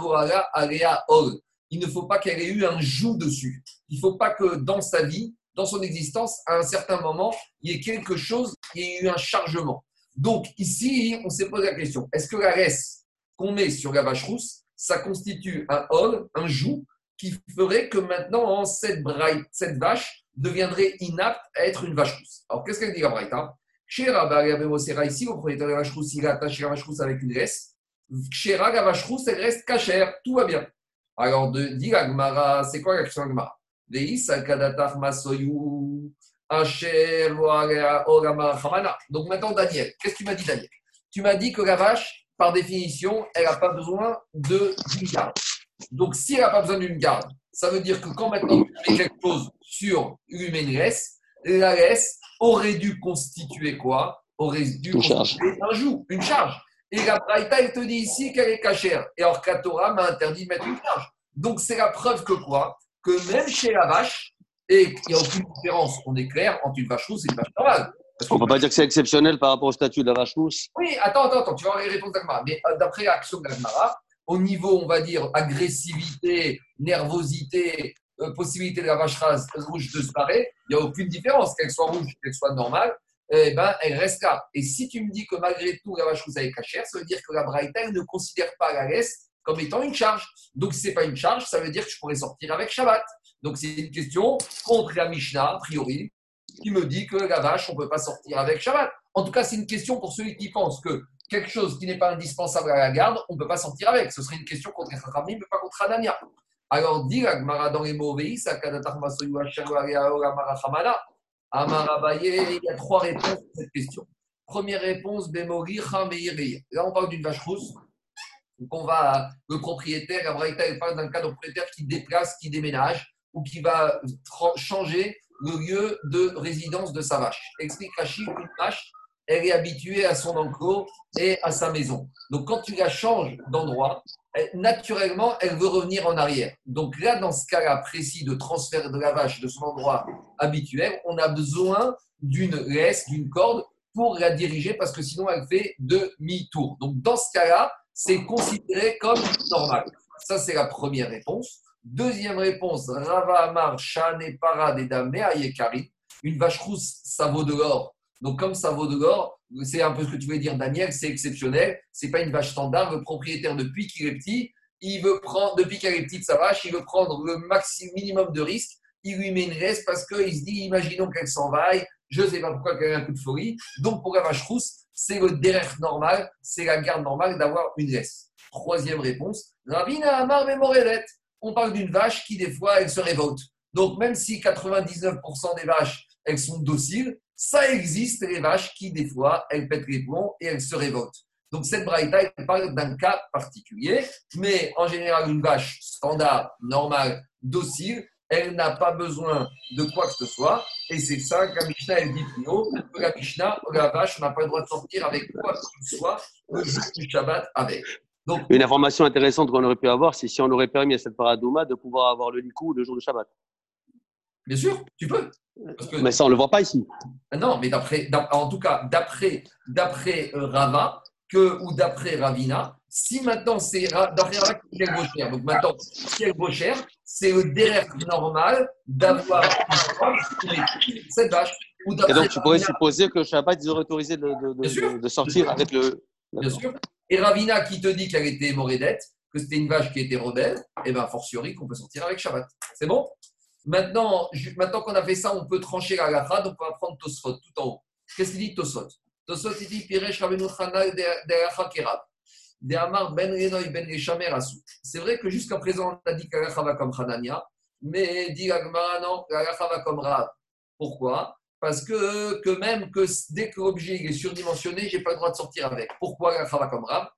Il ne faut pas qu'elle ait eu un joug dessus. Il ne faut pas que dans sa vie, dans son existence, à un certain moment, il y ait quelque chose, il y ait eu un chargement. Donc ici, on s'est posé la question est-ce que la laisse qu'on met sur la vache rousse, ça constitue un ol, un joug, qui ferait que maintenant, cette, cette vache deviendrait inapte à être une vache rousse? Alors qu'est-ce qu'elle dit la braïta Chez Rabba, ici, au propriétaire de la vache rousse, il a attaché la vache rousse avec une laisse. Chez la vache rousse, elle reste cachère, tout va bien. Alors, de, dit la c'est quoi la question de Gmara donc maintenant, Daniel, qu'est-ce que tu m'as dit, Daniel? Tu m'as dit que la vache, par définition, elle n'a pas besoin d'une garde. Donc, si elle n'a pas besoin d'une garde, ça veut dire que quand maintenant tu mets quelque chose sur une laisse, la laisse aurait dû constituer quoi? Aurait dû une constituer un joug, une charge. Et la Braïta, elle te dit ici qu'elle est cachère. Et alors, Katora m'a interdit de mettre une charge. Donc, c'est la preuve que quoi? Que même chez la vache, et qu'il n'y a aucune différence, on est clair, entre une vache rousse et une vache normale. on ne peut pas dire que c'est exceptionnel par rapport au statut de la vache rousse. Oui, attends, attends, attends tu vas réponses d'Agmara. Mais euh, d'après l'action d'Agmara, au niveau, on va dire, agressivité, nervosité, euh, possibilité de la vache rouge de se barrer, il n'y a aucune différence, qu'elle soit rouge, qu'elle soit normale, eh ben, elle reste là. Et si tu me dis que malgré tout, la vache rousse est cachère, ça veut dire que la Braïta ne considère pas la laisse comme étant une charge. Donc, si ce n'est pas une charge, ça veut dire que je pourrais sortir avec Shabbat. Donc c'est une question contre la Mishnah, a priori, qui me dit que la vache, on ne peut pas sortir avec Shabbat. En tout cas, c'est une question pour celui qui pense que quelque chose qui n'est pas indispensable à la garde, on ne peut pas sortir avec. Ce serait une question contre Rachamim, mais pas contre Anania. Alors, dit la Gemara dans les mauvais, il y a trois réponses à cette question. Première réponse, Là, on parle d'une vache rousse. Donc, on va, le propriétaire, la parle d'un cas de propriétaire qui déplace, qui déménage ou qui va changer le lieu de résidence de sa vache. Explique Rachid, une vache, elle est habituée à son enclos et à sa maison. Donc quand tu la changes d'endroit, naturellement, elle veut revenir en arrière. Donc là, dans ce cas-là précis de transfert de la vache de son endroit habituel, on a besoin d'une laisse, d'une corde pour la diriger parce que sinon elle fait demi-tour. Donc dans ce cas-là, c'est considéré comme normal. Ça, c'est la première réponse. Deuxième réponse, Rava Amar, Shane Para Yekari. Une vache rousse, ça vaut de l'or. Donc, comme ça vaut de l'or, c'est un peu ce que tu voulais dire, Daniel, c'est exceptionnel. C'est pas une vache standard. Le propriétaire, depuis qu'il est petit, il veut prendre, depuis qu'elle est petite, sa vache, il veut prendre le maximum, minimum de risque. Il lui met une laisse parce qu'il se dit, imaginons qu'elle s'en vaille, je ne sais pas pourquoi qu'elle a un coup de folie. Donc, pour la vache rousse, c'est le derrière normal, c'est la garde normale d'avoir une laisse. Troisième réponse, Ravina Amar Memorelet on parle d'une vache qui, des fois, elle se révolte. Donc, même si 99% des vaches, elles sont dociles, ça existe les vaches qui, des fois, elles pètent les plombs et elles se révoltent. Donc, cette braïta, elle parle d'un cas particulier, mais en général, une vache standard, normale, docile, elle n'a pas besoin de quoi que ce soit. Et c'est ça que la Mishnah, elle dit plus haut, que la Mishnah, la vache n'a pas le droit de sortir avec quoi que ce soit le jour du Shabbat avec. Une information intéressante qu'on aurait pu avoir, c'est si on aurait permis à cette paradouma de pouvoir avoir le likou le jour de Shabbat. Bien sûr, tu peux. Mais ça, on ne le voit pas ici. Non, mais d'après, en tout cas, d'après, d'après euh, Rava que, ou d'après Ravina, si maintenant c'est Rava qui est cher, donc maintenant, qui est cher, c'est le derrière normal d'avoir cette vache. Et donc, tu pourrais supposer que Shabbat, ils auraient autorisé de, de sortir avec le. Bien sûr. Et Ravina qui te dit qu'elle était morédette, que c'était une vache qui était rebelle, et eh bien, fortiori qu'on peut sortir avec Shabbat. C'est bon? Maintenant, maintenant qu'on a fait ça, on peut trancher la gacha, donc on va prendre Tosfot tout en haut. Qu'est-ce qu'il dit Tosfot? Tosfot, il dit Piresh Rabbeinu Chana de C'est vrai que jusqu'à présent, on a dit qu'Alacha va comme Hanania, mais dit Agmara, non, l'Alacha va comme Rav. Pourquoi? Parce que, que même que dès que l'objet est surdimensionné, je n'ai pas le droit de sortir avec. Pourquoi l'Alacha va comme Rav?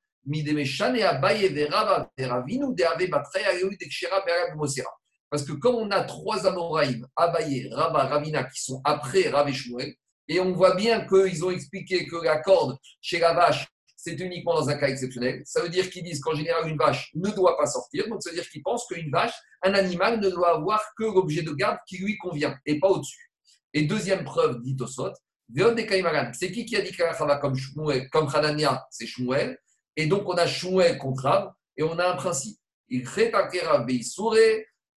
Parce que comme on a trois Amoraïm, Abaye, Rabba, Ravina, qui sont après Rav et et on voit bien qu'ils ont expliqué que la corde chez la vache, c'est uniquement dans un cas exceptionnel. Ça veut dire qu'ils disent qu'en général, une vache ne doit pas sortir. Donc, ça veut dire qu'ils pensent qu'une vache, un animal, ne doit avoir que l'objet de garde qui lui convient et pas au-dessus. Et deuxième preuve, dit Osot, c'est qui qui a dit qu'Alachava comme Shmuel, comme Hanania, c'est Shmuel? Et donc, on a Shmuel contre Rav et on a un principe. Il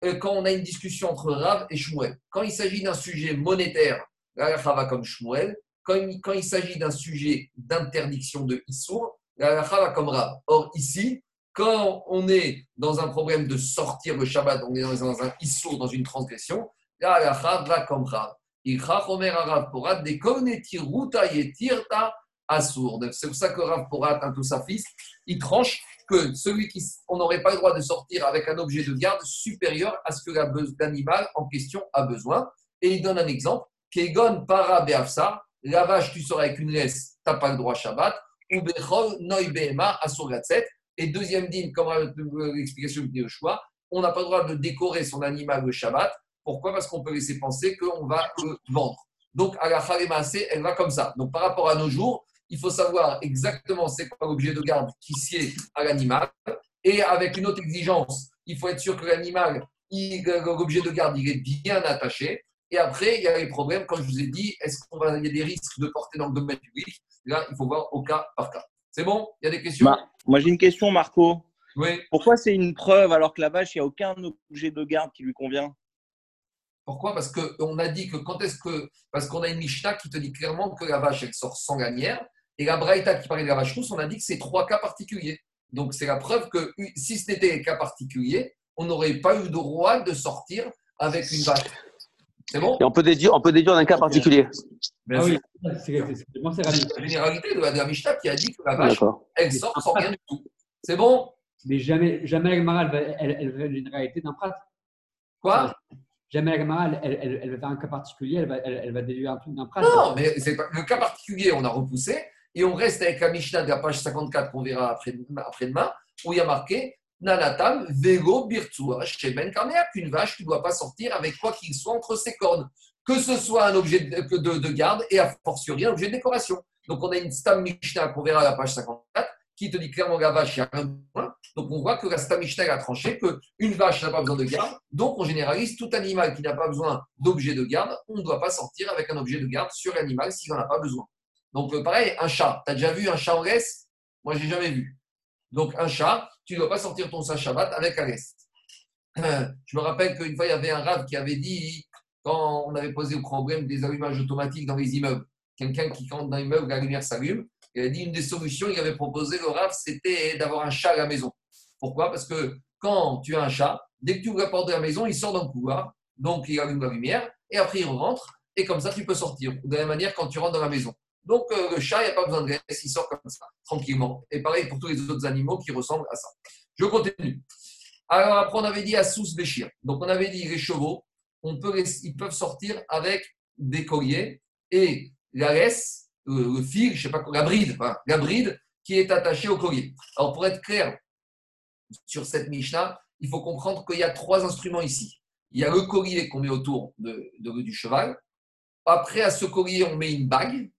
euh, quand on a une discussion entre Rav et Shmuel. Quand il s'agit d'un sujet monétaire, va comme Shmuel. Quand il, quand il s'agit d'un sujet d'interdiction de Issour, va comme Rav. Or, ici, quand on est dans un problème de sortir le Shabbat, on est dans un Issour, dans une transgression, la va comme Rav. C'est pour ça que Rav Porat, un tout sa fils, il tranche que celui qui, on n'aurait pas le droit de sortir avec un objet de garde supérieur à ce que l'animal en question a besoin. Et il donne un exemple. Kegon para la vache, tu sors avec une laisse, tu n'as pas le droit Shabbat. Ou bechol noi behema Et deuxième dîme, comme l'explication de choix, on n'a pas le droit de décorer son animal le Shabbat. Pourquoi? Parce qu'on peut laisser penser qu'on va le vendre. Donc, à la elle va comme ça. Donc, par rapport à nos jours, il faut savoir exactement c'est quoi l'objet de garde qui sied à l'animal. Et avec une autre exigence, il faut être sûr que l'animal, l'objet de garde, il est bien attaché. Et après, il y a les problèmes, comme je vous ai dit, est-ce qu'il y a des risques de porter dans le domaine public? Là, il faut voir au cas par cas. C'est bon? Il y a des questions? Bah, Moi, j'ai une question, Marco. Oui. Pourquoi c'est une preuve alors que la vache, il n'y a aucun objet de garde qui lui convient? Pourquoi? Parce qu'on a dit que quand est-ce que. Parce qu'on a une Mishnah qui te dit clairement que la vache, elle sort sans ganière. Et la Braïta qui parlait de la vache rousse, on a dit que c'est trois cas particuliers. Donc, c'est la preuve que si ce n'était un cas particulier, on n'aurait pas eu de droit de sortir avec une vache. C'est bon Et on peut déduire, on peut déduire d'un cas particulier. ah oui, c'est la généralité de la Mishnah qui a dit que la vache, elle sort sans rien du tout. C'est bon Mais jamais, jamais la elle, elle, veut une réalité d'un prat. Quoi? Jamais la elle, elle, elle, va faire un cas particulier, elle va, elle, va déduire un truc d'un prat. Non, mais le cas particulier, on a repoussé. Et on reste avec la Mishnah de la page 54 qu'on verra après-demain, où il y a marqué Nanatam, Vego, Birtsua, Sheben Karnea, qu'une vache ne doit pas sortir avec quoi qu'il soit entre ses cornes, que ce soit un objet de, garde et a fortiori un objet de décoration. Donc on a une Stam Mishnah qu'on verra à la page 54 qui te dit clairement la vache, il y a un point. Donc on voit que la Stam a tranché qu'une vache n'a pas besoin de garde. Donc on généralise tout animal qui n'a pas besoin d'objet de garde, on ne doit pas sortir avec un objet de garde sur l'animal s'il n'en a pas besoin. Donc pareil, un chat. Tu as déjà vu un chat en laisse? Moi, je n'ai jamais vu. Donc un chat, tu ne dois pas sortir ton Shabbat avec un. [CLEARS THROAT] Je me rappelle qu'une fois, il y avait un rave qui avait dit, quand on avait posé le problème des allumages automatiques dans les immeubles, quelqu'un qui rentre dans l'immeuble, la lumière s'allume, il a dit une des solutions qu'il avait proposé, le rave, c'était d'avoir un chat à la maison. Pourquoi? Parce que quand tu as un chat, dès que tu ouvres la porte de la maison, il sort dans le couloir, donc il allume la lumière, et après il rentre, et comme ça tu peux sortir. De la même manière, quand tu rentres dans la maison. Donc, euh, le chat, il n'y a pas besoin de graisse, il sort comme ça, tranquillement. Et pareil pour tous les autres animaux qui ressemblent à ça. Je continue. Alors, après, on avait dit à sous béchir. Donc, on avait dit les chevaux, ils peuvent sortir avec des colliers et la laisse, euh, le fil, je sais pas la bride, la bride qui est attachée au collier. Alors, pour être clair sur cette Mishnah, il faut comprendre qu'il y a trois instruments ici. Il y a le collier qu'on met autour de, du cheval. Après, à ce collier, on met une bague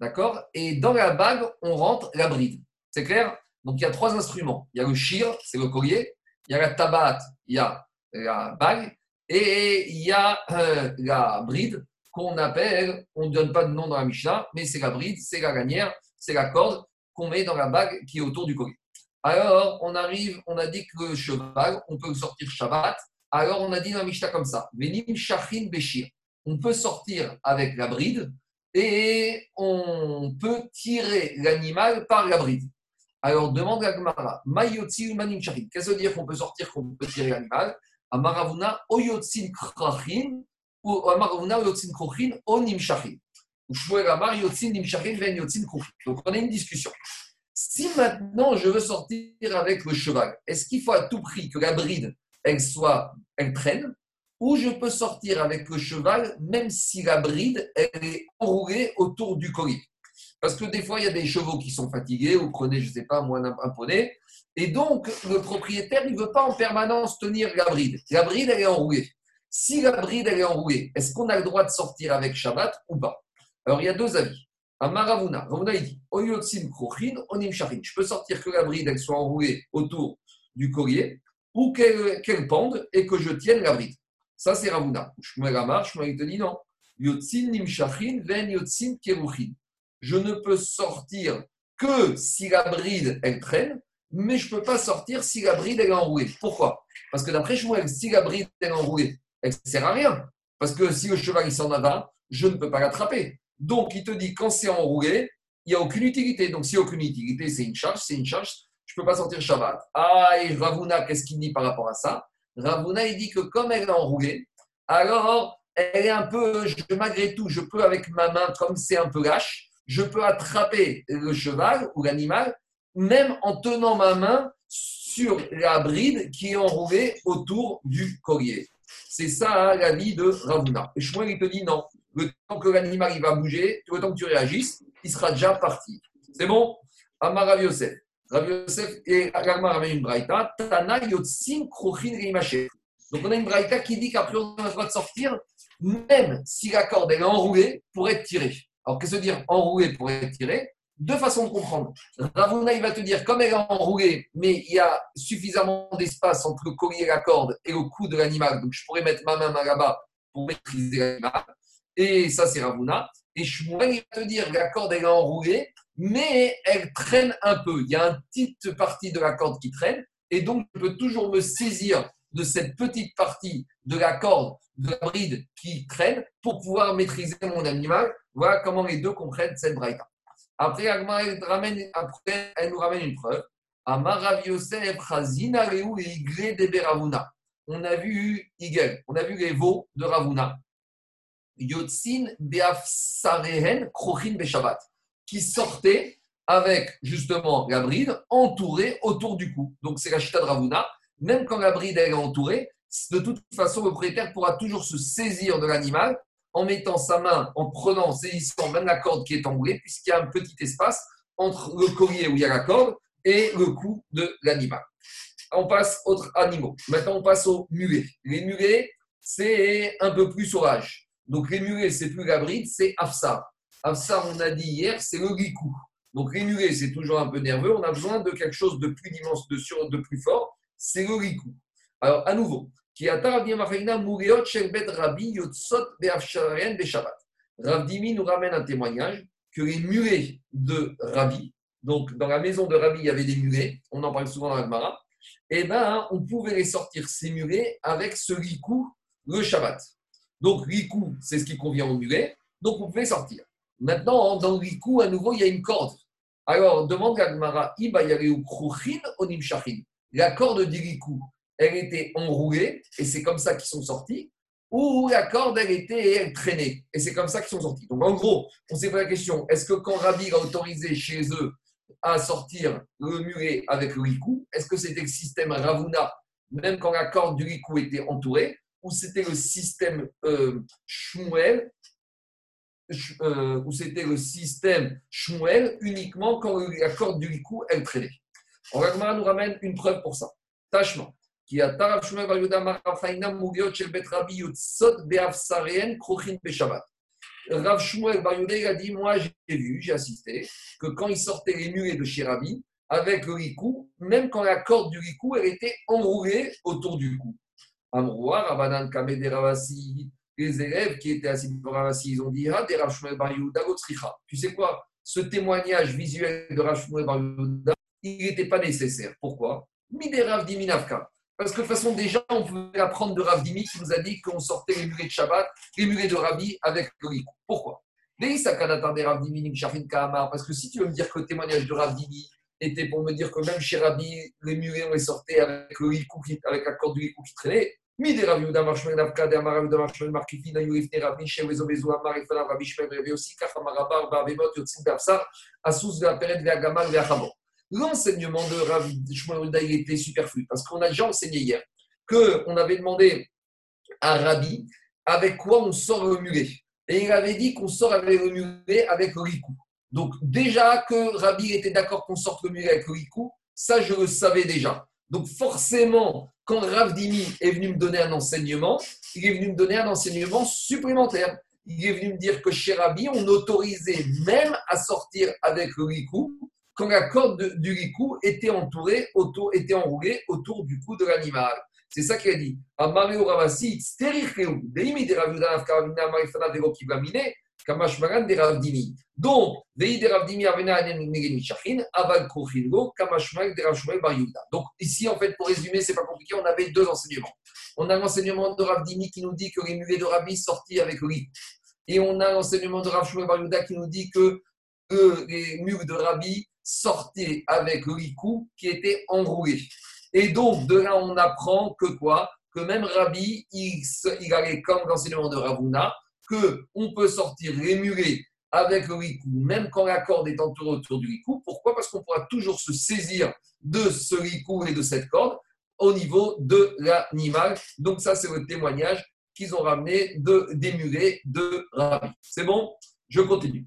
D'accord? Et dans la bague, on rentre la bride. C'est clair? Donc il y a trois instruments. Il y a le shir, c'est le collier. Il y a la tabat, il y a la bague. Et il y a euh, la bride qu'on appelle, on ne donne pas de nom dans la Mishnah, mais c'est la bride, c'est la lanière, c'est la corde qu'on met dans la bague qui est autour du collier. Alors, on arrive, on a dit que le cheval, on peut sortir Shabbat. Alors, on a dit dans la Mishnah comme ça Venim Shachin Beshir. On peut sortir avec la bride, et on peut tirer l'animal par la bride. Alors demande à Gmara, Mayotzi Manim Qu'est-ce que ça veut dire qu'on peut sortir, qu'on peut tirer l'animal? Amaravuna Oyotzin Krachin ou Amaravuna Oyotzin Krochin Onim Shmuel Amar Yotzin Nim Shachin Ven Yotzin Krochin. Donc on a une discussion. Si maintenant je veux sortir avec le cheval, est-ce qu'il faut à tout prix que la bride, elle soit, elle traîne, ou je peux sortir avec le cheval même si la bride, elle est enroulée autour du collier Parce que des fois, il y a des chevaux qui sont fatigués, ou prenez, je ne sais pas, moi, un poney, et donc le propriétaire, il ne veut pas en permanence tenir la bride. La bride, elle est enroulée. Si la bride, elle est enroulée, est-ce qu'on a le droit de sortir avec Shabbat ou pas? Alors, il y a deux avis. Amaravuna, Ravuna, il dit onim Je peux sortir que la bride, elle soit enroulée autour du collier ou qu'elle pende et que je tienne la bride. Ça, c'est Ravuna. Je me la marche, il te dit non. Yotzin ven yotzin. Je ne peux sortir que si la bride, elle traîne, mais je ne peux pas sortir si la bride, elle est enroulée. Pourquoi? Parce que d'après Shmuel, si la bride, elle est enroulée, elle ne sert à rien. Parce que si le cheval il s'en va, je ne peux pas l'attraper. Donc, il te dit, quand c'est enroulé, il n'y a aucune utilité. Donc, s'il n'y a aucune utilité, c'est une charge, c'est une charge, je ne peux pas sortir Shabbat. Ah, et Ravuna, qu'est-ce qu'il dit par rapport à ça? Ravuna, il dit que comme elle est enroulée, alors elle est un peu, malgré tout, je peux avec ma main, comme c'est un peu lâche, je peux attraper le cheval ou l'animal, même en tenant ma main sur la bride qui est enroulée autour du collier. C'est ça hein, la vie de Ravuna. Et Shmuel, il te dit non. Le temps que l'animal va bouger, le temps que tu réagisses, il sera déjà parti. C'est bon? Amar Rav Yosef. Rav Yosef et Agma ramène une braïta. Tana yotsin krochin Donc on a une braïta qui dit qu'après on a le droit de sortir, même si la corde est enroulée pour être tirée. Alors qu'est-ce que dire enroulée pour être tirée? Deux façons de comprendre. Ravuna, il va te dire, comme elle est enroulée, mais il y a suffisamment d'espace entre le collier et la corde et le cou de l'animal, donc je pourrais mettre ma main là-bas pour maîtriser l'animal. Et ça, c'est Ravuna. Et Shmuel, il va te dire, la corde, elle est enroulée, mais elle traîne un peu. Il y a une petite partie de la corde qui traîne, et donc je peux toujours me saisir de cette petite partie de la corde, de la bride qui traîne, pour pouvoir maîtriser mon animal. Voilà comment les deux comprennent cette braïta. Après, elle, après, elle nous ramène une preuve. On a vu Igel, on a vu les veaux de Ravuna. Yotzin Beafsarehen Krochin Beshabat, qui sortaient avec justement la bride entourée autour du cou. Donc c'est la chita de Ravuna. Même quand la bride est entourée, de toute façon, le propriétaire pourra toujours se saisir de l'animal en mettant sa main, en prenant, en saisissant même la corde qui est enroulée, puisqu'il y a un petit espace entre le collier où il y a la corde et le cou de l'animal. On passe aux autres animaux. Maintenant, on passe aux mulets. Les mulets, c'est un peu plus sauvage. Donc, les mulets, c'est plus la bride, c'est Afsar. Afsar, on a dit hier, c'est le gicou. Donc, les mulets, c'est toujours un peu nerveux. On a besoin de quelque chose de plus immense, de, de plus fort. C'est le gicou. Alors, à nouveau, Rabbi Ravdimi nous ramène un témoignage que les mulets de Rabbi, donc dans la maison de Rabbi, il y avait des mulets, on en parle souvent dans la Gemara, et eh ben on pouvait les sortir ces mulets avec ce rikou le Shabbat. Donc rikou, c'est ce qui convient aux mulets, donc on pouvait sortir. Maintenant, dans le rikou, à nouveau, il y a une corde. Alors, demande à Gemara, La corde du rikou, elle était enroulée, et c'est comme ça qu'ils sont sortis, ou la corde, elle était traînée, et c'est comme ça qu'ils sont sortis. Donc en gros, on s'est posé la question, est-ce que quand Rabbi a autorisé chez eux à sortir le muet avec le ricou, est-ce que c'était le système Ravuna, même quand la corde du ricou était entourée, ou c'était le système euh, Shmuel, euh, ou c'était le système Shmuel uniquement quand la corde du ricou, elle traînait. On nous ramène une preuve pour ça. Tachement qui a Tarav Shmuel Bar Yuda Marafaina Mugiot Shel Bet Rabbi Yutsot Beavsareen Krochin Beshabbat. Rav Shmuel Bar a dit Moi, j'ai vu, j'ai assisté, que quand il sortait les mulets de chez avec le rikou, même quand la corde du rikou, elle était enroulée autour du cou. Amroua, Rabanan Kameh Ravasi, les élèves qui étaient assis Ravasi, ils ont dit Ah, des Tu sais quoi? Ce témoignage visuel de Rav Shmuel Bar Yuda, il n'était pas nécessaire. Pourquoi? Miderav Diminavka. Parce que de toute façon, déjà, on pouvait apprendre de Rav Dimi qui nous a dit qu'on sortait les mulets de Shabbat, les mulets de Rabbi avec le rikou. Pourquoi? Parce que si tu veux me dire que le témoignage de Rav Dimi était pour me dire que même chez Rabbi, les mulets, on les sortait avec le rikou, avec la corde du rikou qui traînait, mi de l'enseignement de Rav Shmuel était superflu parce qu'on a déjà enseigné hier qu'on avait demandé à Rabbi avec quoi on sort le mulet. Et il avait dit qu'on sort avec le mulet avec le rikou. Donc déjà que Rabbi était d'accord qu'on sorte le mulet avec le rikou, ça je le savais déjà. Donc forcément, quand Rav Dimi est venu me donner un enseignement, il est venu me donner un enseignement supplémentaire. Il est venu me dire que chez Rabbi, on autorisait même à sortir avec le rikou quand la corde du rikou était entourée, autour, était enroulée autour du cou de l'animal. C'est ça qu'il a dit. Amario Ravasi, Donc. Donc, ici, en fait, pour résumer, c'est pas compliqué, on avait deux enseignements. On a l'enseignement de Ravdini qui nous dit que les mulets de Rabbi sortis avec lui. Et on a l'enseignement de Ravshmael Bariuda qui nous dit que les mules de Rabbi sortaient avec le rikou qui était enroulé. Et donc, de là, on apprend que quoi? Que même Rabbi, il allait comme l'enseignement de Ravuna, qu'on peut sortir rémulé avec le rikou, même quand la corde est entourée autour du rikou. Pourquoi? Parce qu'on pourra toujours se saisir de ce rikou et de cette corde au niveau de l'animal. Donc ça, c'est le témoignage qu'ils ont ramené de, des de Rabbi. C'est bon? Je continue.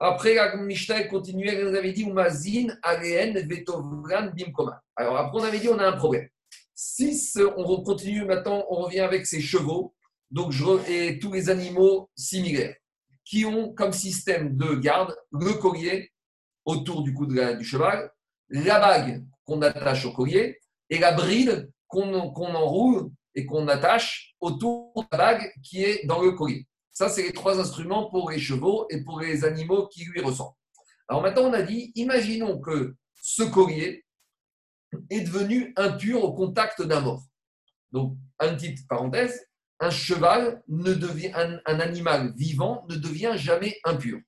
Après, la Mishnah continue, elle nous avait dit Umazin, Aleen, Vetovran, Bimkoma. Alors après, on avait dit on a un problème. Si on continue maintenant, on revient avec ces chevaux donc je, et tous les animaux similaires qui ont comme système de garde le collier autour du cou du cheval, la bague qu'on attache au collier et la bride qu'on enroule et qu'on attache autour de la bague qui est dans le collier. Ça, c'est les trois instruments pour les chevaux et pour les animaux qui lui ressemblent. Alors maintenant, on a dit, imaginons que ce collier est devenu impur au contact d'un mort. Donc, une petite parenthèse, un cheval ne devient, un, animal vivant ne devient jamais impur.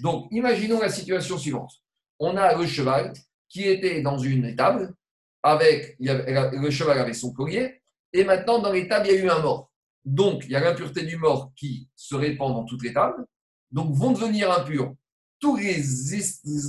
Donc, imaginons la situation suivante. On a le cheval qui était dans une étable, avec, le cheval avait son collier, et maintenant dans l'étable, il y a eu un mort. Donc, il y a l'impureté du mort qui se répand dans toute l'étable. Donc, vont devenir impurs tous les,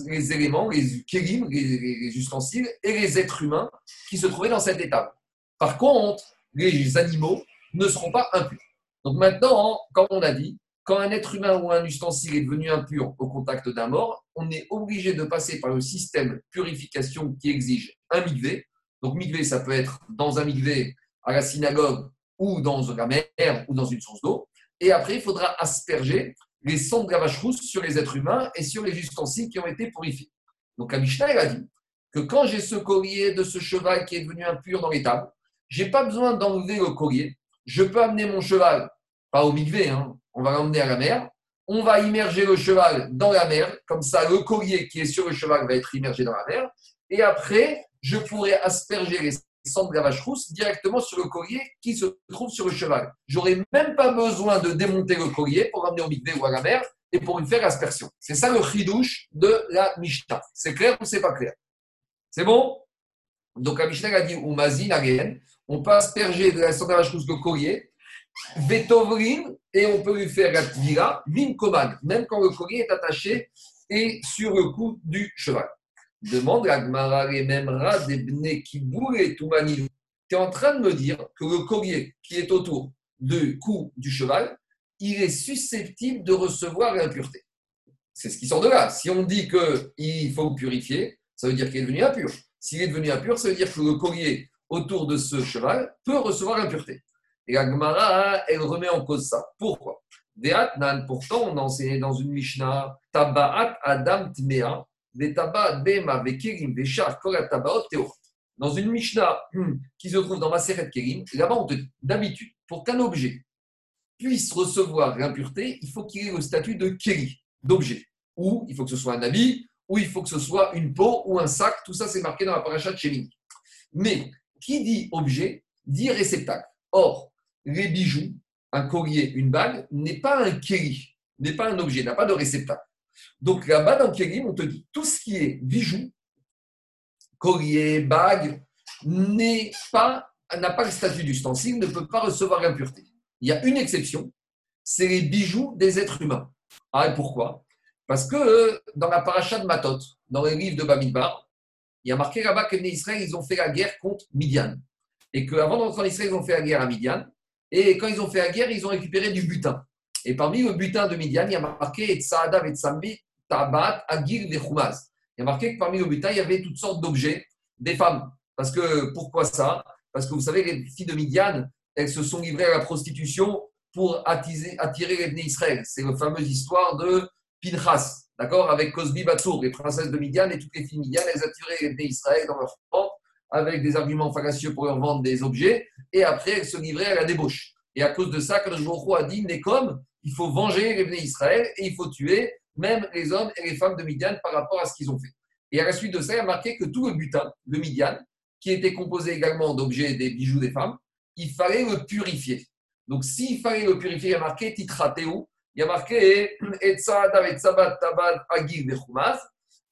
les éléments, les kérim, les, ustensiles et les êtres humains qui se trouvaient dans cette étable. Par contre, les animaux ne seront pas impurs. Donc maintenant, comme on a dit, quand un être humain ou un ustensile est devenu impur au contact d'un mort, on est obligé de passer par le système purification qui exige un migvé. Donc migvé, ça peut être dans un migvé à la synagogue ou dans la mer ou dans une source d'eau. Et après, il faudra asperger les cendres de la vache rousse sur les êtres humains et sur les ustensiles qui ont été purifiés. Donc, la a dit que quand j'ai ce collier de ce cheval qui est devenu impur dans l'étable, je n'ai pas besoin d'enlever le collier. Je peux amener mon cheval, pas au migvé, hein, on va l'emmener à la mer. On va immerger le cheval dans la mer. Comme ça, le collier qui est sur le cheval va être immergé dans la mer. Et après, je pourrai asperger les centre de la vache rousse directement sur le collier qui se trouve sur le cheval. J'aurais même pas besoin de démonter le collier pour ramener au mikvé ou à la mer et pour une faire aspersion. C'est ça le chidouche de la Mishnah. C'est clair ou c'est pas clair? C'est bon? Donc la Mishnah a dit on peut asperger de la de vache rousse le collier, vetovrin, et on peut lui faire la tvira, vin même quand le collier est attaché et sur le cou du cheval. Demande à Gmara mêmes rats des qui et tout Tu es en train de me dire que le collier qui est autour du cou du cheval, il est susceptible de recevoir l'impureté. C'est ce qui sort de là. Si on dit qu'il faut purifier, ça veut dire qu'il est devenu impur. S'il est devenu impur, ça veut dire que le collier autour de ce cheval peut recevoir l'impureté. Et la Gemara, elle remet en cause ça. Pourquoi? Pourtant, on a enseigné dans une Mishnah, Tabaat Adam Tmea, dans une Mishnah hmm, qui se trouve dans ma Maseret Kerim, là-bas on te d'habitude, pour qu'un objet puisse recevoir l'impureté, il faut qu'il ait le statut de Keri, d'objet. Ou il faut que ce soit un habit, ou il faut que ce soit une peau ou un sac, tout ça c'est marqué dans la paracha de. Mais qui dit objet dit réceptacle. Or, les bijoux, un collier, une bague, n'est pas un Keri, n'est pas un objet, n'a pas de réceptacle. Donc là-bas, dans Kérim, on te dit tout ce qui est bijoux, collier, bague, n'est pas, n'a pas le statut d'ustensile, ne peut pas recevoir l'impureté. Il y a une exception, c'est les bijoux des êtres humains. Ah, et pourquoi? Parce que dans la paracha de Matot, dans les livres de Bamidbar, il y a marqué là-bas que les Israël, ils ont fait la guerre contre Midian. Et qu'avant d'entrer en Israël, ils ont fait la guerre à Midian. Et quand ils ont fait la guerre, ils ont récupéré du butin. Et parmi le butin de Midian, il y a marqué et Sambi, Tabat, Agir, Il y a marqué que parmi le butin, il y avait toutes sortes d'objets, des femmes. Parce que, pourquoi ça? Parce que vous savez, les filles de Midian, elles se sont livrées à la prostitution pour attirer, attirer les Israël. C'est la fameuse histoire de Pinchas, d'accord Avec Cosby Batsour, les princesses de Midian et toutes les filles Midian, elles attiraient les Israël dans leur camp avec des arguments fallacieux pour leur vendre des objets, et après elles se livraient à la débauche. Et à cause de ça, quand le a dit, comme il faut venger les Bnei Israël et il faut tuer même les hommes et les femmes de Midian par rapport à ce qu'ils ont fait. Et à la suite de ça, il a marqué que tout le butin de Midian, qui était composé également d'objets des bijoux des femmes, il fallait le purifier. Donc, s'il fallait le purifier, il a marqué Titrateu, il y a marqué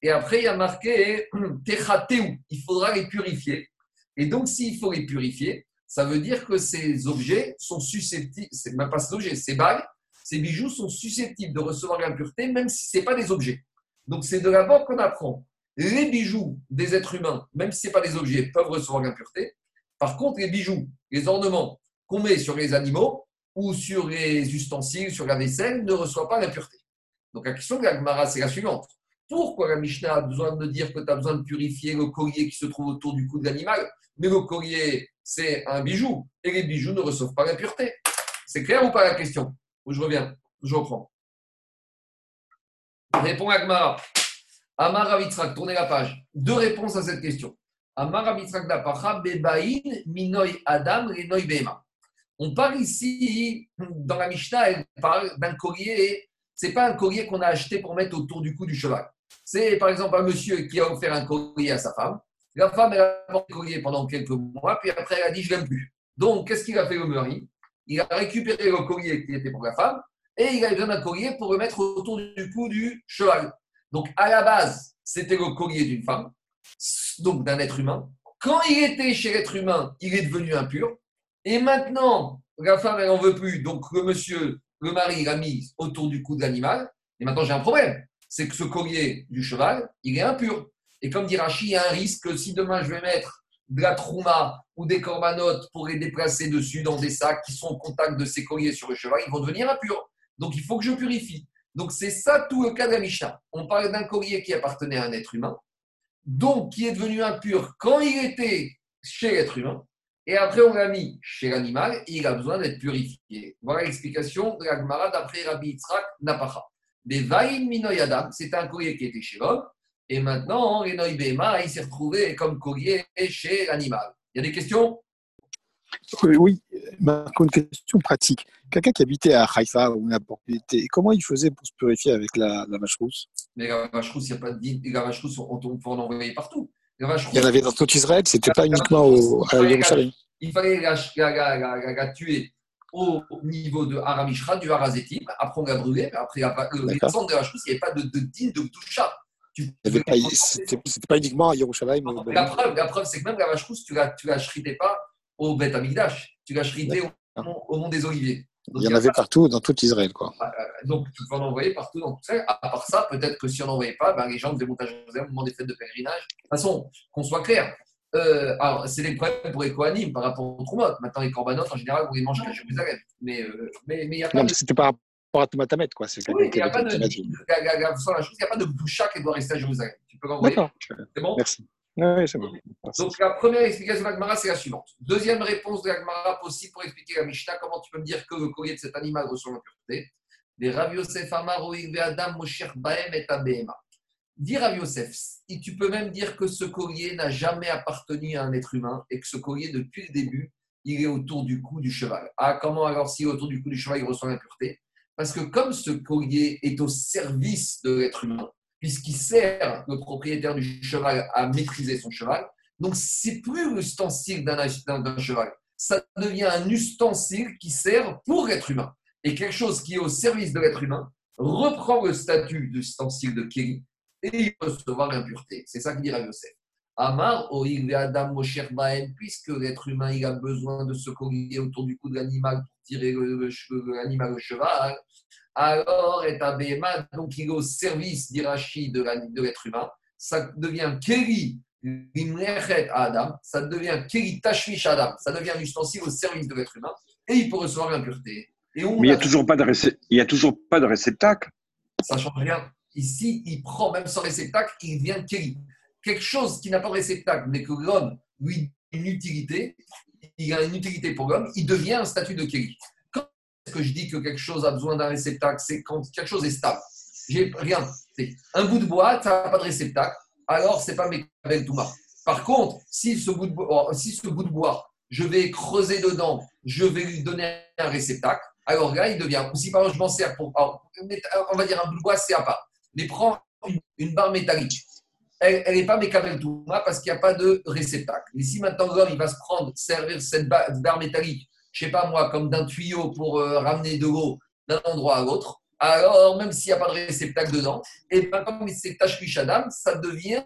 et après il y a marqué Techateu, il faudra les purifier. Et donc, s'il faut les purifier, ça veut dire que ces objets sont susceptibles, c'est même pas ces objets, ces bagues, ces bijoux sont susceptibles de recevoir l'impureté, même si ce n'est pas des objets. Donc, c'est de là-bas qu'on apprend. Les bijoux des êtres humains, même si ce n'est pas des objets, peuvent recevoir l'impureté. Par contre, les bijoux, les ornements qu'on met sur les animaux ou sur les ustensiles, sur la vaisselle, ne reçoivent pas l'impureté. Donc la question de la c'est la suivante. Pourquoi la Mishnah a besoin de dire que tu as besoin de purifier le collier qui se trouve autour du cou de l'animal? Mais le collier, c'est un bijou, et les bijoux ne reçoivent pas l'impureté. C'est clair ou pas la question? Je reviens, je reprends. Réponds à Gmara. Amar Avitzrak, tournez la page. Deux réponses à cette question. Amar Dapacha, Bebaïn, Minoy Adam, Renoy Bema. On parle ici, dans la Mishnah, elle parle d'un collier. Ce n'est pas un collier qu'on a acheté pour mettre autour du cou du cheval. C'est par exemple un monsieur qui a offert un collier à sa femme. La femme, elle a porté le collier pendant quelques mois, puis après, elle a dit Je l'aime plus. Donc, qu'est-ce qu'il a fait le mari? Il a récupéré le collier qui était pour la femme et il a besoin d'un collier pour le mettre autour du cou du cheval. Donc, à la base, c'était le collier d'une femme, donc d'un être humain. Quand il était chez l'être humain, il est devenu impur. Et maintenant, la femme, elle n'en veut plus. Donc, le monsieur, le mari, il a mis autour du cou de l'animal. Et maintenant, j'ai un problème. C'est que ce collier du cheval, il est impur. Et comme dit Rachid, il y a un risque que si demain je vais mettre de la trouma ou des corbanotes pour les déplacer dessus dans des sacs qui sont au contact de ces colliers sur le cheval, ils vont devenir impurs. Donc, il faut que je purifie. Donc c'est ça tout le cas de la. On parle d'un collier qui appartenait à un être humain, donc qui est devenu impur quand il était chez l'être humain, et après on l'a mis chez l'animal, il a besoin d'être purifié. Voilà l'explication de la Gemara d'après Rabbi Yitzhak Napacha. Des Vaïm Minoyadam, c'était un collier qui était chez l'homme, et maintenant, Renoy Bema, il s'est retrouvé comme collier chez l'animal. Il y a des questions? Oui, Marco, une question pratique. Quelqu'un qui habitait à Haïfa ou n'importe où, comment il faisait pour se purifier avec la, la vache rousse? Mais la vache rousse, il n'y a pas de la vache rousse, on, peut en envoyer partout. Il y en avait dans tout Israël, c'était pas uniquement au, à Jérusalem. Il fallait la, la, tuer au niveau de Aramishra, du Harazetim. Après, on l'a brûlé, mais après, le sang de la rousse, il n'y avait pas de, de digne de toucha. C'était pas, uniquement à Yerushalayim. La preuve, la preuve c'est que même la vache rousse, tu ne la, tu la pas au Beth Amigdash. Tu l'as chrité au, au, mont des Oliviers. Il y en avait partout dans tout Israël. Quoi. Ah, euh, donc, tu peux en envoyer partout dans tout Israël. À part ça, peut-être que si on n'en envoyait pas, ben, les gens Jérusalem au moment des fêtes de pèlerinage. De toute façon, qu'on soit clair, euh, alors, c'est des problèmes pour les Kohanim par rapport aux Troumot. Maintenant, les Corbanotes, en général, on les mange qu'à Jérusalem. Mais euh, mais, mais, y a pas non, de... c'était par rapport à Toumatamet, quoi. C'est oui, il n'y a, a pas de boucha qui doit rester à Jérusalem. Tu peux l'envoyer. C'est bon Merci. Oui, c'est bon. Donc la première explication de l'Agmara, c'est la suivante. Deuxième réponse de l'Agmara possible pour expliquer la Mishnah, comment tu peux me dire que le collier de cet animal reçoit l'impureté Les Rav Yosef Amar Adam Mosher Baem et Abema. Dis Rav Yosef, tu peux même dire que ce collier n'a jamais appartenu à un être humain et que ce collier, depuis le début, il est autour du cou du cheval. Ah, comment alors si autour du cou du cheval, il reçoit l'impureté? Parce que comme ce collier est au service de l'être humain, puisqu'il sert le propriétaire du cheval à maîtriser son cheval. Donc, c'est plus l'ustensile d'un cheval. Ça devient un ustensile qui sert pour l'être humain. Et quelque chose qui est au service de l'être humain reprend le statut d'ustensile de Kéli et il peut recevoir l'impureté. C'est ça que dit Yosef. Amar, Adam, puisque l'être humain il a besoin de se collier autour du cou de l'animal pour tirer l'animal au cheval, alors et Abema, donc il est au service d'Irachi de l'être humain, ça devient Keri Adam, ça devient Keri Tashmish Adam, ça devient un ustensile au service de l'être humain et il peut recevoir l'impureté. Mais il n'y a, toujours pas de il y a toujours pas de réceptacle. Ça ne change rien. Ici, il prend même sans réceptacle, il devient Keri. Quelque chose qui n'a pas de réceptacle, mais que l'homme lui une utilité, il a une utilité pour l'homme, il devient un statut de Keri. Que je dis que quelque chose a besoin d'un réceptacle? C'est quand quelque chose est stable. J'ai rien. Un bout de bois, ça n'a pas de réceptacle, alors c'est pas Mekabel Touma. Par contre, si ce, bout de bois, oh, si ce bout de bois, je vais creuser dedans, je vais lui donner un réceptacle, alors là, il devient. Ou si par exemple, je m'en sers pour. on va dire un bout de bois, c'est à part. Mais prends une, barre métallique. Elle n'est pas Mekabel Touma parce qu'il n'y a pas de réceptacle. Mais si maintenant l'homme, il va se prendre, servir cette barre, métallique, je sais pas moi, comme d'un tuyau pour euh, ramener de l'eau d'un endroit à l'autre, alors même s'il n'y a pas de réceptacle dedans, et bien comme c'est Tashmish Adam, ça devient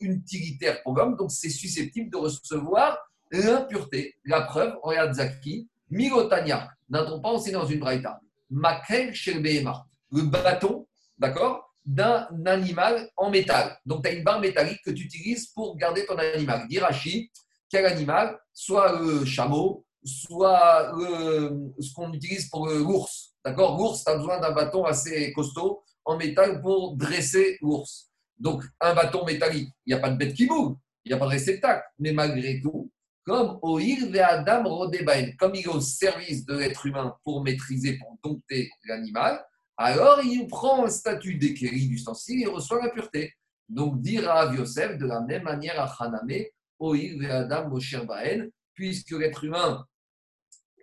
utilitaire pour l'homme, donc c'est susceptible de recevoir l'impureté. La preuve, regarde Zaki, Milotania, n'a-t-on pas enseigné dans une braïta? Makel Sherbehema, le bâton, d'accord, d'un animal en métal. Donc tu as une barre métallique que tu utilises pour garder ton animal. Dirachi, quel animal? Soit le chameau, soit ce qu'on utilise pour l'ours. D'accord? L'ours, tu as besoin d'un bâton assez costaud en métal pour dresser l'ours. Donc, un bâton métallique, il n'y a pas de bête qui bouge, il n'y a pas de réceptacle. Mais malgré tout, comme Oir Adam Rodebain, comme il est au service de l'être humain pour maîtriser, pour dompter l'animal, alors il prend un statut d'équerri d'ustensile et reçoit la pureté. Donc, dire à Yosef de la même manière à Haname, Oir Adam Mosher puisque l'être humain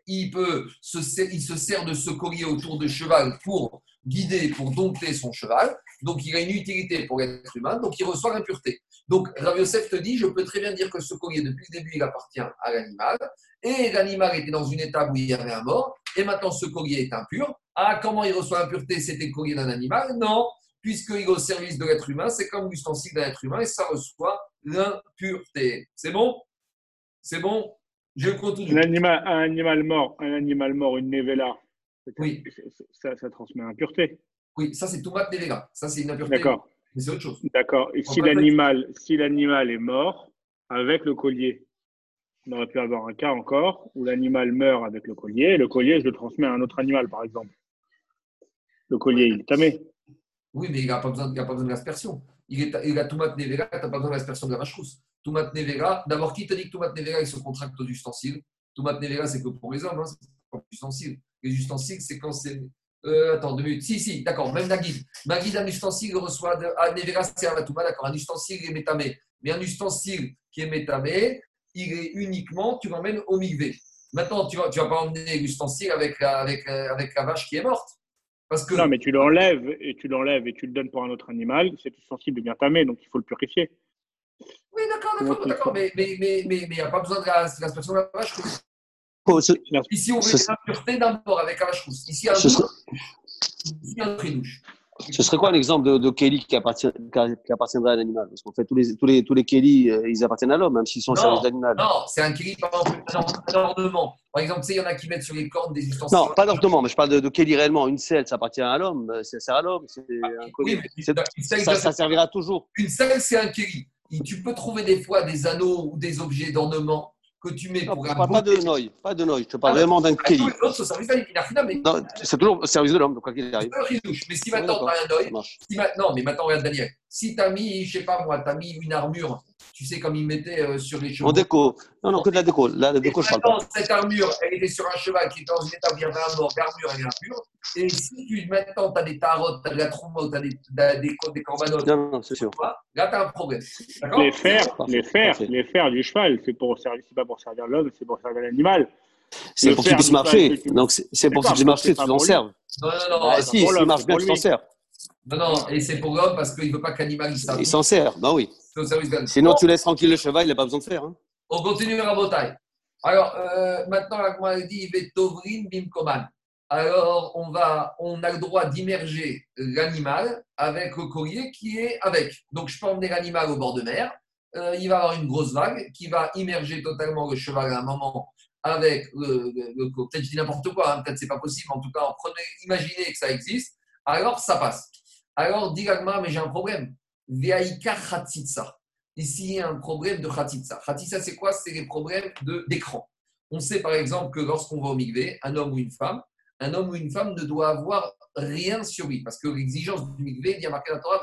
il, peut se, il se sert de ce collier autour de cheval pour guider, pour dompter son cheval. Donc, il a une utilité pour l'être humain, donc il reçoit l'impureté. Donc, Rav Yosef te dit, je peux très bien dire que ce collier, depuis le début, il appartient à l'animal, et l'animal était dans une étape où il y avait un mort, et maintenant ce collier est impur. Ah, comment il reçoit l'impureté? C'était le collier d'un animal? Non, puisqu'il est au service de l'être humain, c'est comme l'ustensile d'un être humain, et ça reçoit l'impureté. C'est bon? C'est bon? Je continue. Un animal, un animal mort, un animal mort, une nevela, oui. ça, ça transmet l'impureté. Oui, ça c'est tomate nevela. Ça c'est une impureté. D'accord. Mais c'est autre chose. D'accord. Et si l'animal, si l'animal est mort avec le collier, on aurait pu avoir un cas encore où l'animal meurt avec le collier et le collier, je le transmets à un autre animal, par exemple. Le collier, il est tamé. Oui, mais il n'a pas besoin, pas besoin de l'aspersion. Il, est, il a tomate nevela, tu n'as pas besoin de l'aspersion de la vache rousse. Toumat Nevera, d'abord, qui te dit que Toumat Nevera, il se contracte aux ustensiles Toumat Nevera, c'est que pour les hommes, hein, c'est pas ustensiles. Les ustensiles, c'est quand c'est. Euh, attends, deux minutes. Si, si, d'accord, même Nagid. Nagid, un ustensile reçoit. De... Ah, Nevera, c'est un Touma, d'accord. Un ustensile est métamé. Mais un ustensile qui est métamé, il est uniquement, tu l'emmènes au migvé. Maintenant, tu ne vas, tu vas pas emmener l'ustensile avec la, avec, euh, avec la vache qui est morte. Parce que... Non, mais tu l'enlèves et tu l'enlèves et tu le donnes pour un autre animal. Cet ustensile devient tamé, donc il faut le purifier. Oui, d'accord, d'accord, d'accord, mais il mais, mais, mais, n'y a pas besoin de l'inspection de la vache rousse. Oh, Ici, on veut l'impureté d'un bord avec la vache rousse. Ici, un douche. Ici, un douche. Ce serait quoi l'exemple de, de, Kelly qui, appartient, qui appartiendrait à l'animal? Parce qu'en fait, tous les, tous les, tous les Kelly, euh, ils appartiennent à l'homme, même s'ils sont au service d'animal. Non, c'est un Kelly, par exemple, un ornement. Par exemple, tu sais, il y en a qui mettent sur les cordes des ustensiles. Non, pas d'ornement, mais je parle de, de Kelly réellement. Une selle, ça appartient à l'homme, euh, ça sert à l'homme. Oui, ça, ça servira toujours. Une selle, c'est un Kelly tu peux trouver des fois des anneaux ou des objets d'ornement que tu mets pour un pas de noï, pas de noï. Je te parle ah, vraiment d'un kéli. C'est toujours au service de l'homme, donc quoi qu'il arrive. Mais si maintenant tu as un noï, si maintenant, mais maintenant regarde Daniel, si tu as mis, je sais pas moi, tu as mis une armure tu sais, comme ils mettaient euh, sur les chevaux. En déco. Non, non, que de la déco. Là, la déco, je parle pas. Cette armure, elle était sur un cheval qui était dans une étape où il y avait un mort, l'armure, elle est impure. Et si tu, maintenant, tu as des tarottes, tu as de la troumeau, tu as des, des, des corbanotes, non, non, c'est sûr. là, tu as un problème. Les fers, les fers, les fers du cheval, c'est pour servir, c'est pas pour servir l'homme, c'est pour servir l'animal. C'est pour qu'il puisse marcher. Donc, c'est pour qu'il puisse marcher, tu t'en serves. Non, non, non. Si, s'il marche bien, tu t'en sers. Non, non, et c'est pour l'homme parce qu'il ne veut pas qu'animal il s'en sert, bah oui. Sinon, tu laisses tranquille le cheval, il n'a pas besoin de faire. Hein. On continue à bataille. Alors, euh, maintenant, comme on dit, Vetovrin Bimkoman. Alors, on, va, on a le droit d'immerger l'animal avec le collier qui est avec. Donc, je peux emmener l'animal au bord de mer. Euh, il va avoir une grosse vague qui va immerger totalement le cheval à un moment avec le, peut-être je dis n'importe quoi, hein, peut-être c'est pas possible, en tout cas, prenez, imaginez que ça existe, alors ça passe. Alors, dit mais j'ai un problème. Veaïka Khatitsa. Ici, il y a un problème de Khatitsa. Khatitsa, c'est quoi? C'est les problèmes d'écran. On sait par exemple que lorsqu'on va au migvé, un homme ou une femme, un homme ou une femme ne doit avoir rien sur lui. Parce que l'exigence du migvé, il y a marqué la Torah,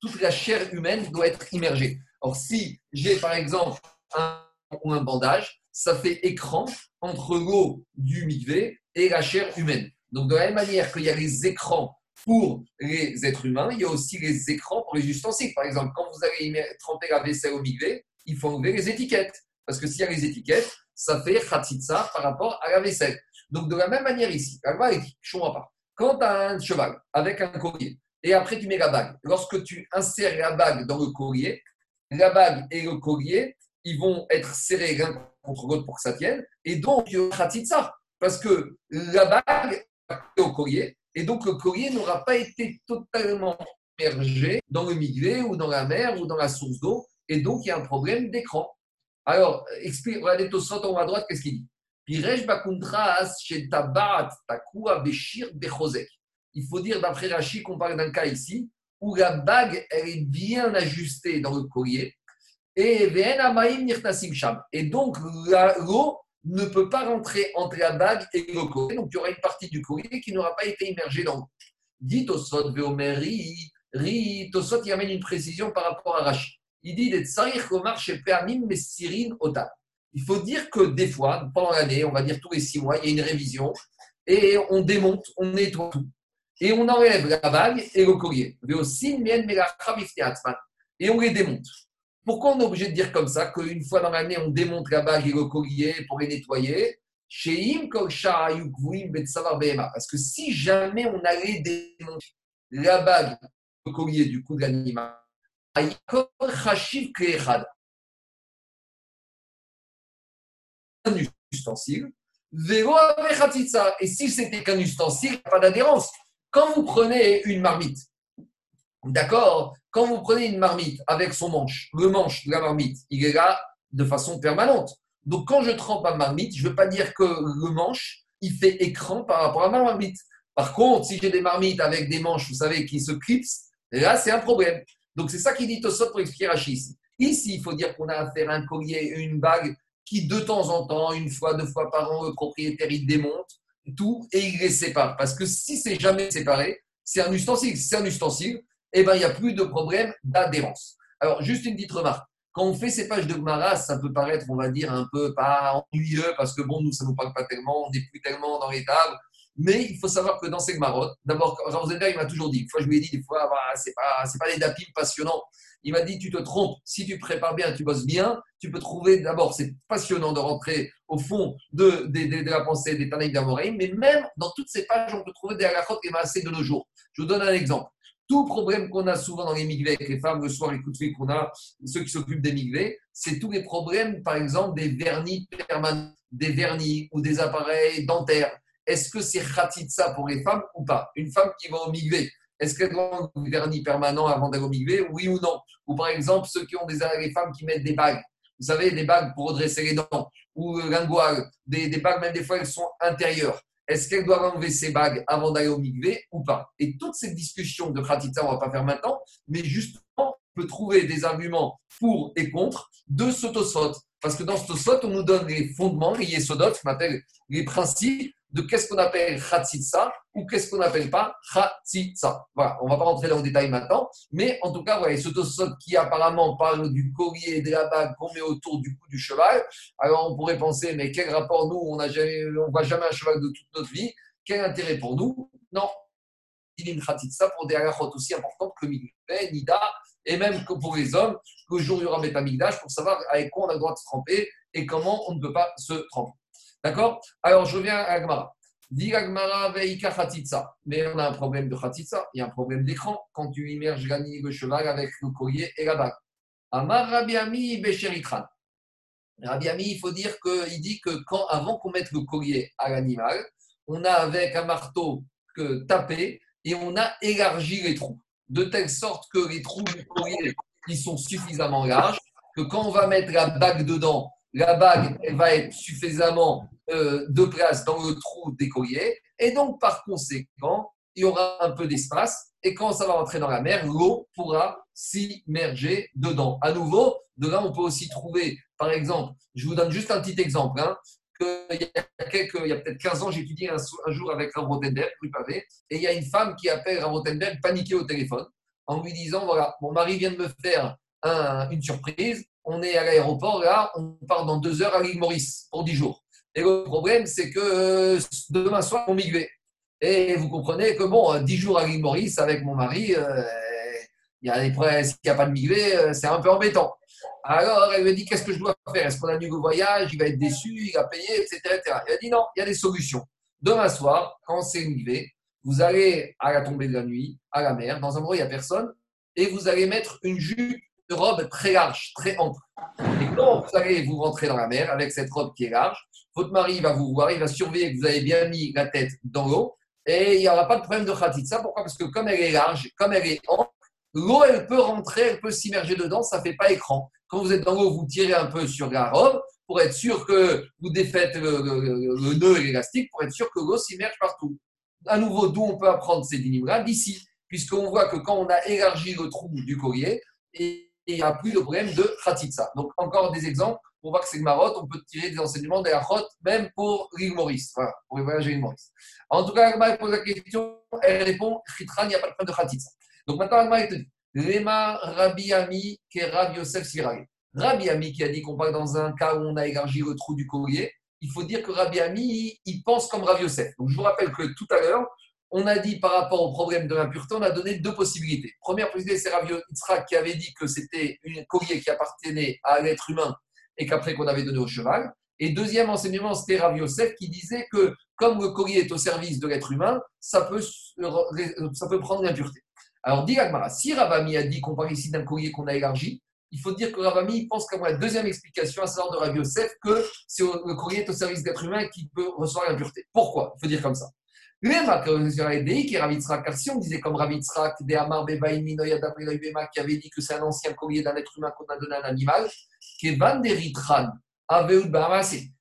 toute la chair humaine doit être immergée. Or, si j'ai par exemple un, un bandage, ça fait écran entre l'eau du migvé et la chair humaine. Donc, de la même manière qu'il y a les écrans pour les êtres humains, il y a aussi les écrans pour les ustensiles. Par exemple, quand vous allez tremper la vaisselle au migvé, il faut enlever les étiquettes. Parce que s'il y a les étiquettes, ça fait khatitsa par rapport à la vaisselle. Donc, de la même manière ici, quand tu as un cheval avec un collier, et après tu mets la bague, lorsque tu insères la bague dans le collier, la bague et le collier, ils vont être serrés l'un contre l'autre pour que ça tienne, et donc il y aura khatitsa. Parce que la bague au collier, et donc, le collier n'aura pas été totalement immergé dans le migré ou dans la mer ou dans la source d'eau. Et donc, il y a un problème d'écran. Alors, explique, regardez ça en haut à droite, qu'est-ce qu'il dit? Il faut dire d'après Rachid qu'on parle d'un cas ici où la bague est bien ajustée dans le collier et et donc l'eau ne peut pas rentrer entre la bague et le collier. Donc, il y aura une partie du collier qui n'aura pas été immergée dans l'eau. Dit Tosot Veomeri, Ri, Tosot, il amène une précision par rapport à Rachid. Il dit Il faut dire que des fois, pendant l'année, on va dire tous les six mois, il y a une révision et on démonte, on nettoie tout. Et on enlève la bague et le collier. Et on les démonte. Pourquoi on est obligé de dire comme ça qu'une fois dans l'année, on démonte la bague et le collier pour les nettoyer? Parce que si jamais on allait démonter la bague et le collier du coup de l'animal, un ustensile, et si c'était qu'un ustensile, pas d'adhérence. Quand vous prenez une marmite, d'accord? Quand vous prenez une marmite avec son manche, le manche de la marmite, il est là de façon permanente. Donc quand je trempe ma marmite, je ne veux pas dire que le manche, il fait écran par rapport à ma marmite. Par contre, si j'ai des marmites avec des manches, vous savez, qui se clipsent, là, c'est un problème. Donc c'est ça qui dit Tosot pour expliquer ici. Il faut dire qu'on a affaire à un collier une bague qui, de temps en temps, une fois, deux fois par an, le propriétaire, il démonte tout et il les sépare. Parce que si c'est jamais séparé, c'est un ustensile. C'est un ustensile eh ben, il n'y a plus de problème d'adhérence. Alors, juste une petite remarque. Quand on fait ces pages de Gmara, ça peut paraître, on va dire, un peu pas ennuyeux, parce que bon, nous, ça ne nous parle pas tellement, on n'est plus tellement dans les tables. Mais il faut savoir que dans ces Gmarottes, d'abord, Zender, il m'a toujours dit, une fois je lui ai dit, des fois, bah, ce n'est pas, des dapim passionnants. Il m'a dit, tu te trompes, si tu prépares bien, tu bosses bien, tu peux trouver, d'abord, c'est passionnant de rentrer au fond de, la pensée des Tanaïs d'Amoraïm, mais même dans toutes ces pages, on peut trouver des halakhot et assez de nos jours. Je vous donne un exemple. Tout problème qu'on a souvent dans les migvés avec les femmes, le soir, les coups de qu'on a, ceux qui s'occupent des migvés, c'est tous les problèmes, par exemple, des vernis permanents, des vernis ou des appareils dentaires. Est-ce que c'est khatitsa pour les femmes ou pas? Une femme qui va au migvé, est-ce qu'elle doit un vernis permanent avant d'aller au migvé Oui ou non? Ou par exemple, ceux qui ont des femmes qui mettent des bagues, vous savez, des bagues pour redresser les dents, ou lingoires, des, des bagues, même des fois, elles sont intérieures est-ce qu'elle doit enlever ses bagues avant d'aller au migvé ou pas? Et toutes ces discussions de Khatitsa, on ne va pas faire maintenant, mais justement, on peut trouver des arguments pour et contre de ce Tosot. Parce que dans ce Tosot, on nous donne les fondements, les Yesodot, qu'on appelle les principes de qu'est-ce qu'on appelle Khatitsa ou qu'est-ce qu'on n'appelle pas Khatitsa. Voilà, on ne va pas rentrer dans le détail maintenant, mais en tout cas, voilà, ce Tosot qui apparemment parle du collier et de la bague qu'on met autour du cou du cheval. Alors on pourrait penser, mais quel rapport nous, on ne voit jamais un cheval de toute notre vie, quel intérêt pour nous? Non, il y a une Khatitsa pour des halachot aussi importantes que Migvé, Nida, et même que pour les hommes, le jour il y aura pour savoir avec quoi on a le droit de se tremper et comment on ne peut pas se tremper. D'accord? Alors, je reviens à Agmara. Dit Agmara veika khatitsa. Mais on a un problème de khatitsa, il y a un problème d'écran quand tu immerges le cheval avec le collier et la bague. Amar Rabiami Becheritran. Rabiami, il faut dire qu'il dit que quand, avant qu'on mette le collier à l'animal, on a avec un marteau que tapé et on a élargi les trous, de telle sorte que les trous du collier sont suffisamment larges que quand on va mettre la bague dedans, la bague va être suffisamment euh, de place dans le trou des colliers. Et donc, par conséquent, il y aura un peu d'espace. Et quand ça va rentrer dans la mer, l'eau pourra s'immerger dedans. À nouveau, de là, on peut aussi trouver, par exemple, je vous donne juste un petit exemple. Hein, il y a, quelques, il y a peut-être 15 ans, j'ai étudié un, jour avec Rav Rotenberg, rue Pavé, et il y a une femme qui appelle Rav Rotenberg paniquée au téléphone en lui disant voilà, mon mari vient de me faire une surprise, on est à l'aéroport, là, on part dans deux heures à l'île Maurice pour 10 jours. Et le problème, c'est que euh, demain soir, on migrait. Et vous comprenez que, bon, 10 jours à l'île Maurice avec mon mari, euh, il y a des s'il n'y a pas de migré, euh, c'est un peu embêtant. Alors, elle me dit Qu'est-ce que je dois faire? Est-ce qu'on annule le voyage? Il va être déçu, il va payer, etc. Elle a dit Non, il y a des solutions. Demain soir, quand c'est migré, vous allez à la tombée de la nuit, à la mer, dans un endroit où il n'y a personne, et vous allez mettre une jupe robe très large, très ample. Et quand vous allez vous rentrer dans la mer avec cette robe qui est large, votre mari va vous voir, il va surveiller que vous avez bien mis la tête dans l'eau, et il n'y aura pas de problème de khatitsa. Pourquoi? Parce que comme elle est large, comme elle est ample, l'eau, elle peut rentrer, elle peut s'immerger dedans, ça ne fait pas écran. Quand vous êtes dans l'eau, vous tirez un peu sur la robe pour être sûr que vous défaites le, nœud et l'élastique, pour être sûr que l'eau s'immerge partout. À nouveau, d'où on peut apprendre ces dynamiques-là D'ici, puisqu'on voit que quand on a élargi le trou du collier, il n'y a plus de problème de khatitsa. Donc, encore des exemples pour voir que c'est marotte, on peut tirer des enseignements de la même pour l'île Maurice, voilà, pour les voyages à l'île Maurice. En tout cas, elle pose la question, elle répond Khitra, il n'y a pas de problème de khatitsa. Donc maintenant, elle te dit Lema Rabbi Ami qui est Rabbi Yosef Sirage. Rabbi Ami qui a dit qu'on parle dans un cas où on a élargi le trou du collier, il faut dire que Rabbi Ami, il pense comme Rabbi Yosef. Donc je vous rappelle que tout à l'heure, on a dit par rapport au problème de l'impureté, on a donné deux possibilités. Première possibilité, c'est Rabbi Yitzhak qui avait dit que c'était un collier qui appartenait à l'être humain et qu'après qu'on avait donné au cheval. Et deuxième enseignement, c'était Rabbi Yosef qui disait que comme le collier est au service de l'être humain, ça peut, ça peut prendre l'impureté. Alors, dit Agmara, si Ravami a dit qu'on parle ici d'un collier qu'on a élargi, il faut dire que Ravami pense comme la deuxième explication à savoir de Rav Yosef que le collier est au service d'être humain qui peut recevoir l'impureté. Pourquoi? Il faut dire comme ça. Car si on disait comme Ravitzrak, qui avait dit que c'est un ancien collier d'un être humain qu'on a donné à un animal, qui Van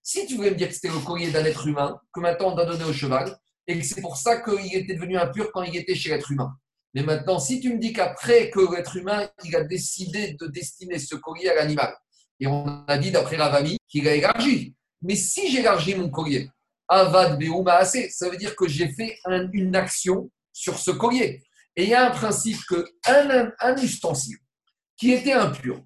Si tu voulais me dire que c'était le collier d'un être humain, que maintenant on a donné au cheval, et que c'est pour ça qu'il était devenu impur quand il était chez l'être humain. Mais maintenant, si tu me dis qu'après que l'être humain, il a décidé de destiner ce collier à l'animal, et on a dit d'après Ravami qu'il a élargi. Mais si j'élargis mon collier, Avad Beuma ça veut dire que j'ai fait une action sur ce collier. Et il y a un principe que un, un ustensile qui était impur,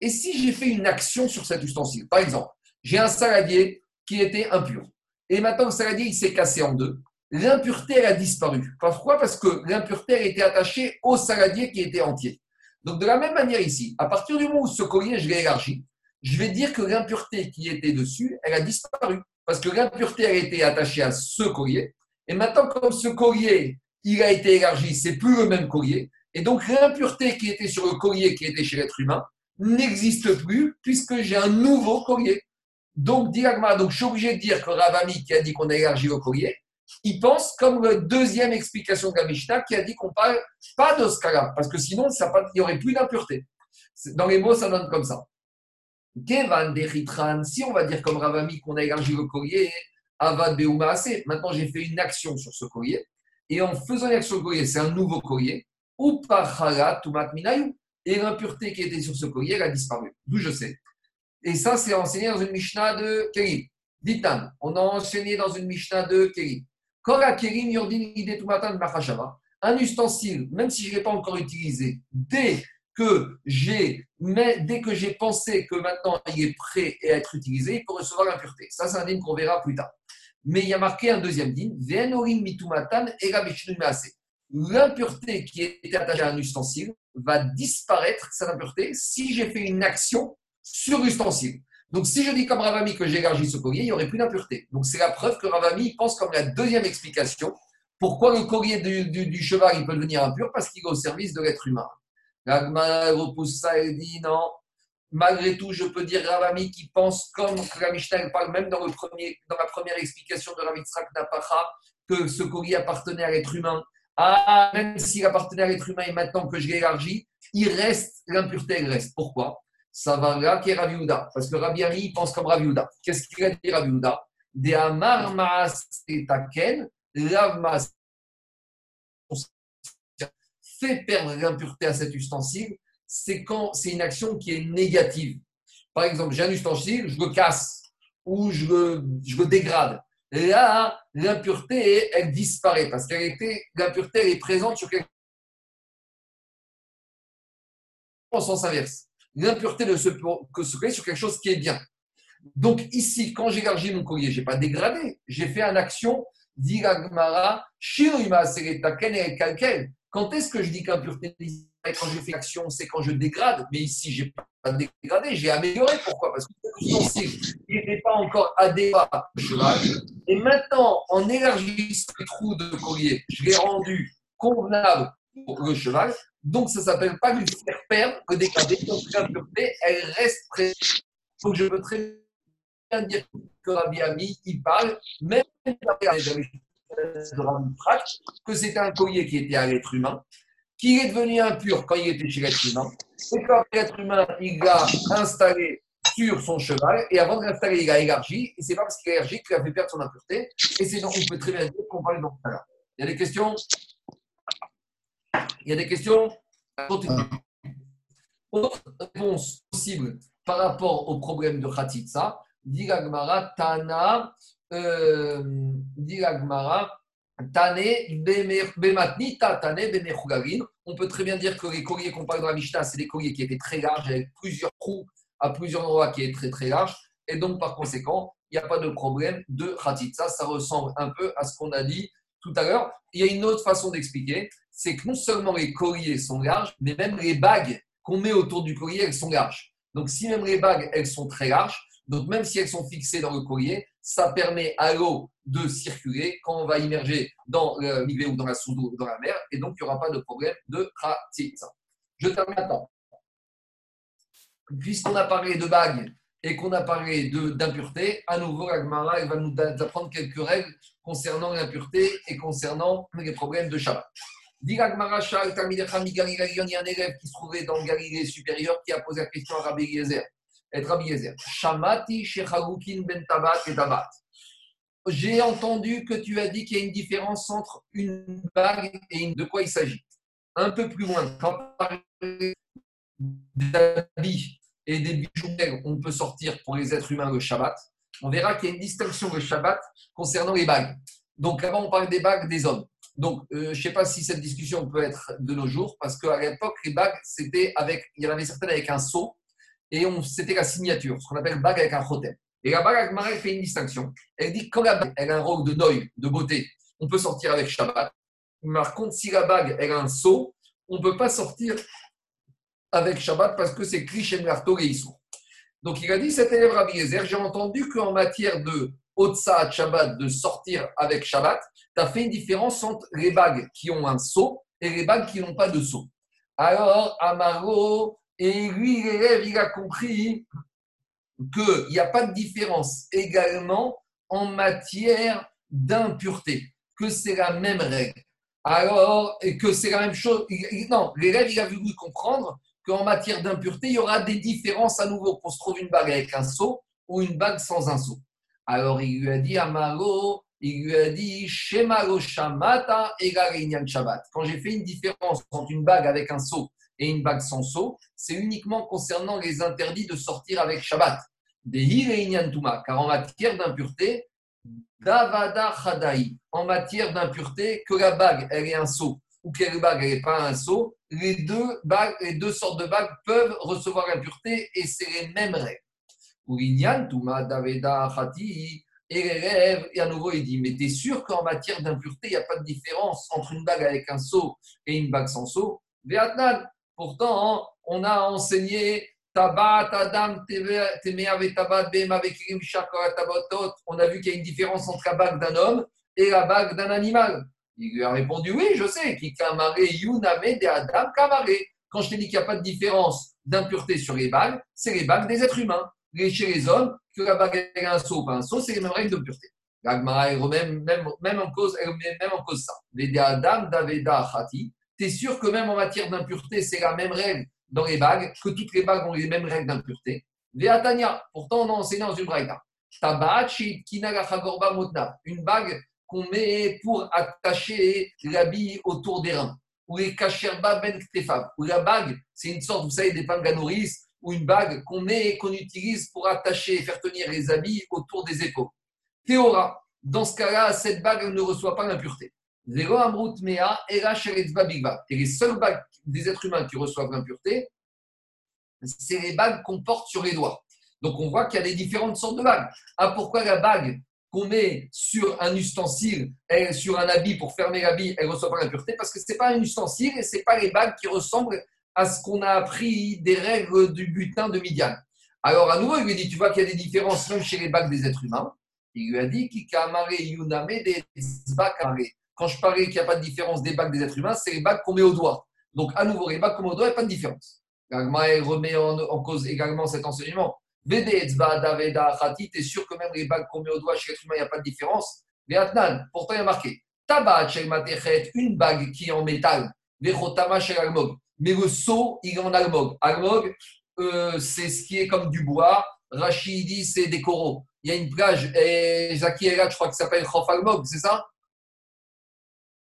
et si j'ai fait une action sur cet ustensile, par exemple, j'ai un saladier qui était impur, et maintenant le saladier il s'est cassé en deux, l'impureté, elle a disparu. Pourquoi? Parce que l'impureté, était attachée au saladier qui était entier. Donc, de la même manière ici, à partir du moment où ce collier, je l'ai élargi, je vais dire que l'impureté qui était dessus, elle a disparu. Parce que l'impureté, elle était attachée à ce collier. Et maintenant, comme ce collier, il a été élargi, c'est plus le même collier. Et donc, l'impureté qui était sur le collier qui était chez l'être humain n'existe plus puisque j'ai un nouveau collier. Donc, donc, je suis obligé de dire que Ravami qui a dit qu'on a élargi le collier, il pense comme la deuxième explication de la qui a dit qu'on parle pas de scala, parce que sinon, ça, il n'y aurait plus d'impureté. Dans les mots, ça donne comme ça. Si on va dire comme Ravami qu'on a élargi le collier, Avad maintenant j'ai fait une action sur ce collier, et en faisant une action sur le collier, c'est un nouveau collier, ou et l'impureté qui était sur ce collier, elle a disparu. D'où je sais. Et ça, c'est enseigné dans une Mishnah de Kérim. Ditan, on a enseigné dans une Mishnah de Kérim. Un ustensile, même si je ne l'ai pas encore utilisé, dès que j'ai dès que j'ai pensé que maintenant il est prêt à être utilisé, il peut recevoir l'impureté. Ça, c'est un dîme qu'on verra plus tard. Mais il y a marqué un deuxième dîme, L'impureté qui était attachée à un ustensile va disparaître, cette impureté, si j'ai fait une action sur l'ustensile. Donc, si je dis comme Ravami que j'ai ce collier, il n'y aurait plus d'impureté. Donc, c'est la preuve que Ravami pense comme la deuxième explication pourquoi le collier du, cheval il peut devenir impur parce qu'il est au service de l'être humain. L'Agma repousse ça et dit non. Malgré tout, je peux dire Ravami qui pense comme la Mishnah parle même dans, le premier, dans la première explication de Ravitzrak Napacha que ce collier appartenait à l'être humain. Ah, même s'il appartenait à l'être humain et maintenant que je l'ai élargi, il reste, l'impureté, elle reste. Pourquoi? Ça va là qui est Rabbi Parce que Rabbi Ami pense comme Rabbi Qu'est-ce qu'il a dit Rabbi De Amar Maas Taken, Lav Maas perdre l'impureté à cet ustensile, c'est quand c'est une action qui est négative. Par exemple, j'ai un ustensile, je le casse ou je le, je le dégrade. Là, l'impureté, elle disparaît parce qu'elle était, l'impureté, elle est présente sur quelque en sens inverse. L'impureté de se que se crée sur quelque chose qui est bien. Donc ici, quand j'élargis mon collier, je n'ai pas dégradé, j'ai fait une action, dit Gmara, quand est-ce que je dis qu'impureté quand je fais action, c'est quand je dégrade? Mais ici, je n'ai pas dégradé, j'ai amélioré. Pourquoi? Parce que il n'était pas encore adéquat au cheval. Et maintenant, en élargissant le trou de collier, je l'ai rendu convenable pour le cheval. Donc, ça ne s'appelle pas lui faire perdre, que dégrader. Donc, l'impureté, elle reste présente. Donc, je peux très bien dire que Rabbi Ami, il parle, même que c'était un collier qui était à l'être humain, qu'il est devenu impur quand il était chez l'être humain, et quand l'être humain, il l'a installé sur son cheval, et avant de l'installer, il a élargi, et c'est pas parce qu'il a élargi qu'il a fait perdre son impureté, et c'est donc, on peut très bien dire qu'on parle dans là. Il y a des questions? Il y a des questions? Autre réponse possible par rapport au problème de Khatitsa, dit Tana, euh, On peut très bien dire que les colliers qu'on parle dans la Mishnah, c'est des colliers qui étaient très larges, avec plusieurs trous à plusieurs endroits qui est très très large. Et donc, par conséquent, il n'y a pas de problème de Khatitsa. Ça ressemble un peu à ce qu'on a dit tout à l'heure. Il y a une autre façon d'expliquer c'est que non seulement les colliers sont larges, mais même les bagues qu'on met autour du collier, elles sont larges. Donc, si même les bagues, elles sont très larges, donc même si elles sont fixées dans le collier, ça permet à l'eau de circuler quand on va immerger dans le ou dans la soudou ou dans la mer, et donc il n'y aura pas de problème de Khatitsa. Je termine maintenant. Puisqu'on a parlé de bagues et qu'on a parlé d'impureté, à nouveau, la va nous apprendre quelques règles concernant l'impureté et concernant les problèmes de Shabbat. Il y a un élève qui se trouvait dans Galilée supérieure qui a posé la question à Rabbi Yezer. Shamati ben Tabat et Tabat. J'ai entendu que tu as dit qu'il y a une différence entre une bague et une. De quoi il s'agit? Un peu plus loin, quand d'habits et des bijoux on peut sortir pour les êtres humains le Shabbat, on verra qu'il y a une distinction le Shabbat concernant les bagues. Donc avant, on parlait des bagues des hommes. Donc, euh, je ne sais pas si cette discussion peut être de nos jours, parce qu'à l'époque, les bagues, c'était avec, il y en avait certaines avec un sceau, et c'était la signature, ce qu'on appelle bague avec un chotem. Et la bague, elle fait une distinction. Elle dit que quand la bague, elle a un rôle de noï, de beauté, on peut sortir avec Shabbat. Par contre, si la bague, elle a un sceau, on ne peut pas sortir avec Shabbat parce que c'est cliché Marto et Donc il a dit, cet élève Rabbi Yezer, j'ai entendu qu'en matière de Otsa Shabbat, de sortir avec Shabbat, tu as fait une différence entre les bagues qui ont un seau et les bagues qui n'ont pas de seau. Alors, Amaro, et lui, l'élève, il a compris qu'il n'y a pas de différence également en matière d'impureté, que c'est la même règle. Alors, et que c'est la même chose. Non, l'élève, il a voulu comprendre qu'en matière d'impureté, il y aura des différences à nouveau, qu'on se trouve une bague avec un seau ou une bague sans un seau. Alors il lui a dit à il lui a dit Shemalo Shamata et Shabbat. Quand j'ai fait une différence entre une bague avec un seau et une bague sans seau, c'est uniquement concernant les interdits de sortir avec Shabbat. Car en matière d'impureté, Davada Chadai, en matière d'impureté, que la bague elle est un seau ou que la bague elle n'est pas un seau, les deux, bagues, les deux sortes de bagues peuvent recevoir l'impureté et c'est les mêmes règles. Touma, Daveda, Khati, et l'élève, et à nouveau, il dit Mais tu es sûr qu'en matière d'impureté, il n'y a pas de différence entre une bague avec un seau et une bague sans seau? Véatnan, pourtant, on a enseigné Tabat, Adam, Tabat, On a vu qu'il y a une différence entre la bague d'un homme et la bague d'un animal. Il lui a répondu Oui, je sais. De Adam. Quand je t'ai dit qu'il n'y a pas de différence d'impureté sur les bagues, c'est les bagues des êtres humains. chez les hommes, que la bague est un seau, pas un seau, c'est les mêmes règles de pureté. L'agmara même, même, même, en cause, même en cause ça. Les Adam Daveda Khati. Tu es sûr que même en matière d'impureté, c'est la même règle dans les bagues que toutes les bagues ont les mêmes règles d'impureté? Veatania, pourtant on a enseigné dans une braïda. Une bague qu'on met pour attacher l'habit autour des reins. Ou les kacherba ben Ou la bague, c'est une sorte, vous savez, des panganoris, ou une bague qu'on met, qu'on utilise pour attacher et faire tenir les habits autour des épaules. Théora, dans ce cas-là, cette bague ne reçoit pas l'impureté. Et les seules bagues des êtres humains qui reçoivent l'impureté, c'est les bagues qu'on porte sur les doigts. Donc on voit qu'il y a des différentes sortes de bagues. Ah, pourquoi la bague qu'on met sur un ustensile, sur un habit pour fermer l'habit, elle reçoit pas l'impureté? Parce que ce n'est pas un ustensile et ce n'est pas les bagues qui ressemblent à ce qu'on a appris des règles du butin de Midian. Alors à nouveau, il lui dit, tu vois qu'il y a des différences même chez les bagues des êtres humains. Il lui a dit, yuname des Quand je parlais qu'il n'y a pas de différence des bagues des êtres humains, c'est les bagues qu'on met au doigt. Donc à nouveau, les bagues qu'on met au doigt, il n'y a pas de différence. Gagma remet en, cause également cet enseignement. Khati, tu es sûr que même les bagues qu'on met au doigt chez l'être humain, il n'y a pas de différence? Veatnan, pourtant il y a marqué Tabat une bague qui est en métal, Vechotama chez Almog. Mais le seau, il est en Almog. Almog, euh, c'est ce qui est comme du bois. Rachid dit c'est des coraux. Il y a une plage, et Zaki est je crois que ça s'appelle Khof Almog, c'est ça?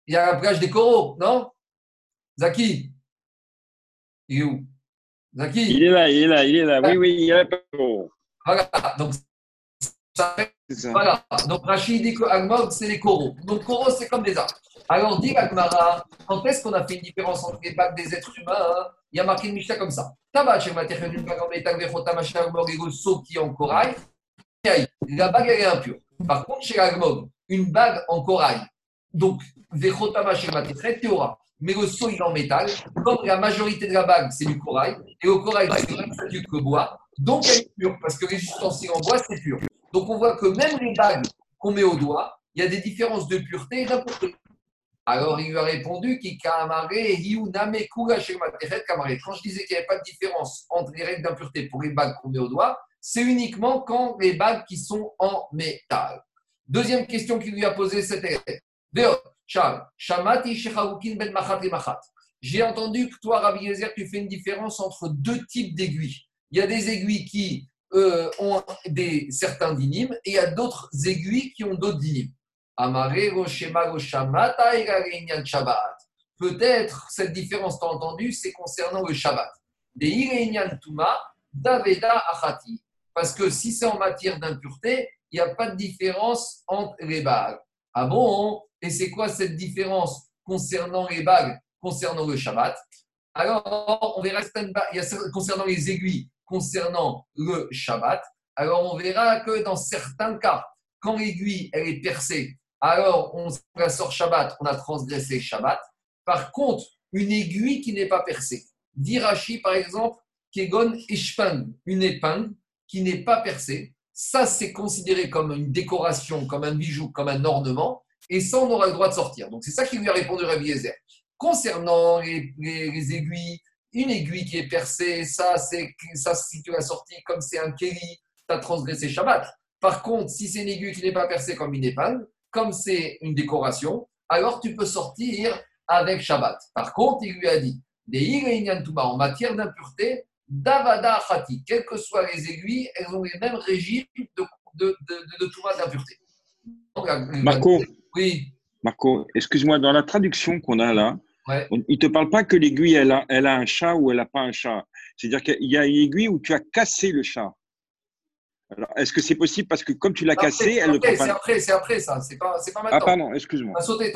Il y a la plage des coraux, non? Zaki Il est où? Zaki Il est là, il est là, il est là. Oui, oui, il est là. Voilà, donc ça, voilà. Donc Rachid dit que Agmog, c'est les coraux. Donc coraux, c'est comme des arbres. Alors dit Agmara, quand est-ce qu'on a fait une différence entre les bagues des êtres humains hein? Il y a marqué une Mishnah comme ça. Tabac, une bague en métal, Agmog et le seau qui est en corail. La bague, elle est impure. Par contre, chez Agmog, une bague en corail. Donc, mais le seau il est en métal. Comme la majorité de la bague, c'est du corail, et au corail, c'est que bois, donc elle est pure, parce que les ustensiles en bois, c'est pur. Donc on voit que même les bagues qu'on met au doigt, il y a des différences de pureté et d'impureté. Alors il lui a répondu Quand je disais qu'il n'y avait pas de différence entre les règles d'impureté pour les bagues qu'on met au doigt, c'est uniquement quand les bagues qui sont en métal. Deuxième question qu'il lui a posée, c'était J'ai entendu que toi, Rabbi Yezer, tu fais une différence entre deux types d'aiguilles. Il y a des aiguilles qui euh, ont des, certains dynimes et il y a d'autres aiguilles qui ont d'autres dynimes. Peut-être cette différence, tu as entendu, c'est concernant le Shabbat. Parce que si c'est en matière d'impureté, il n'y a pas de différence entre les bagues. Ah bon Et c'est quoi cette différence concernant les bagues, concernant le Shabbat? Alors, on verra il y concernant les aiguilles, concernant le Shabbat. Alors, on verra que dans certains cas, quand l'aiguille elle est percée, alors on la sort Shabbat, on a transgressé Shabbat. Par contre, une aiguille qui n'est pas percée, d'Irachi par exemple, Kegon Ishpan, une épingle qui n'est pas percée, ça, c'est considéré comme une décoration, comme un bijou, comme un ornement, et ça, on aura le droit de sortir. Donc, c'est ça qui lui a répondu Rabbi Yezer. Concernant les, aiguilles, une aiguille qui est percée, ça, c'est ça si tu l'as sorti comme c'est un kéli, tu as transgressé Shabbat. Par contre, si c'est une aiguille qui n'est pas percée comme une épingle, comme c'est une décoration, alors tu peux sortir avec Shabbat. Par contre, il lui a dit, en matière d'impureté, Davada Khati, quelles que soient les aiguilles, elles ont les mêmes régimes de, de, de, de d'impureté. Marco, oui. Marco, excuse-moi, dans la traduction qu'on a là, il ne te parle pas que l'aiguille, elle a, elle a un chat ou elle n'a pas un chat. C'est-à-dire qu'il y a une aiguille où tu as cassé le chat. Alors, est-ce que c'est possible? Parce que comme tu l'as cassé, elle ne prend pas. C'est après, c'est après ça. C'est pas, pas ah, maintenant. Ah pardon, excuse-moi. sauté,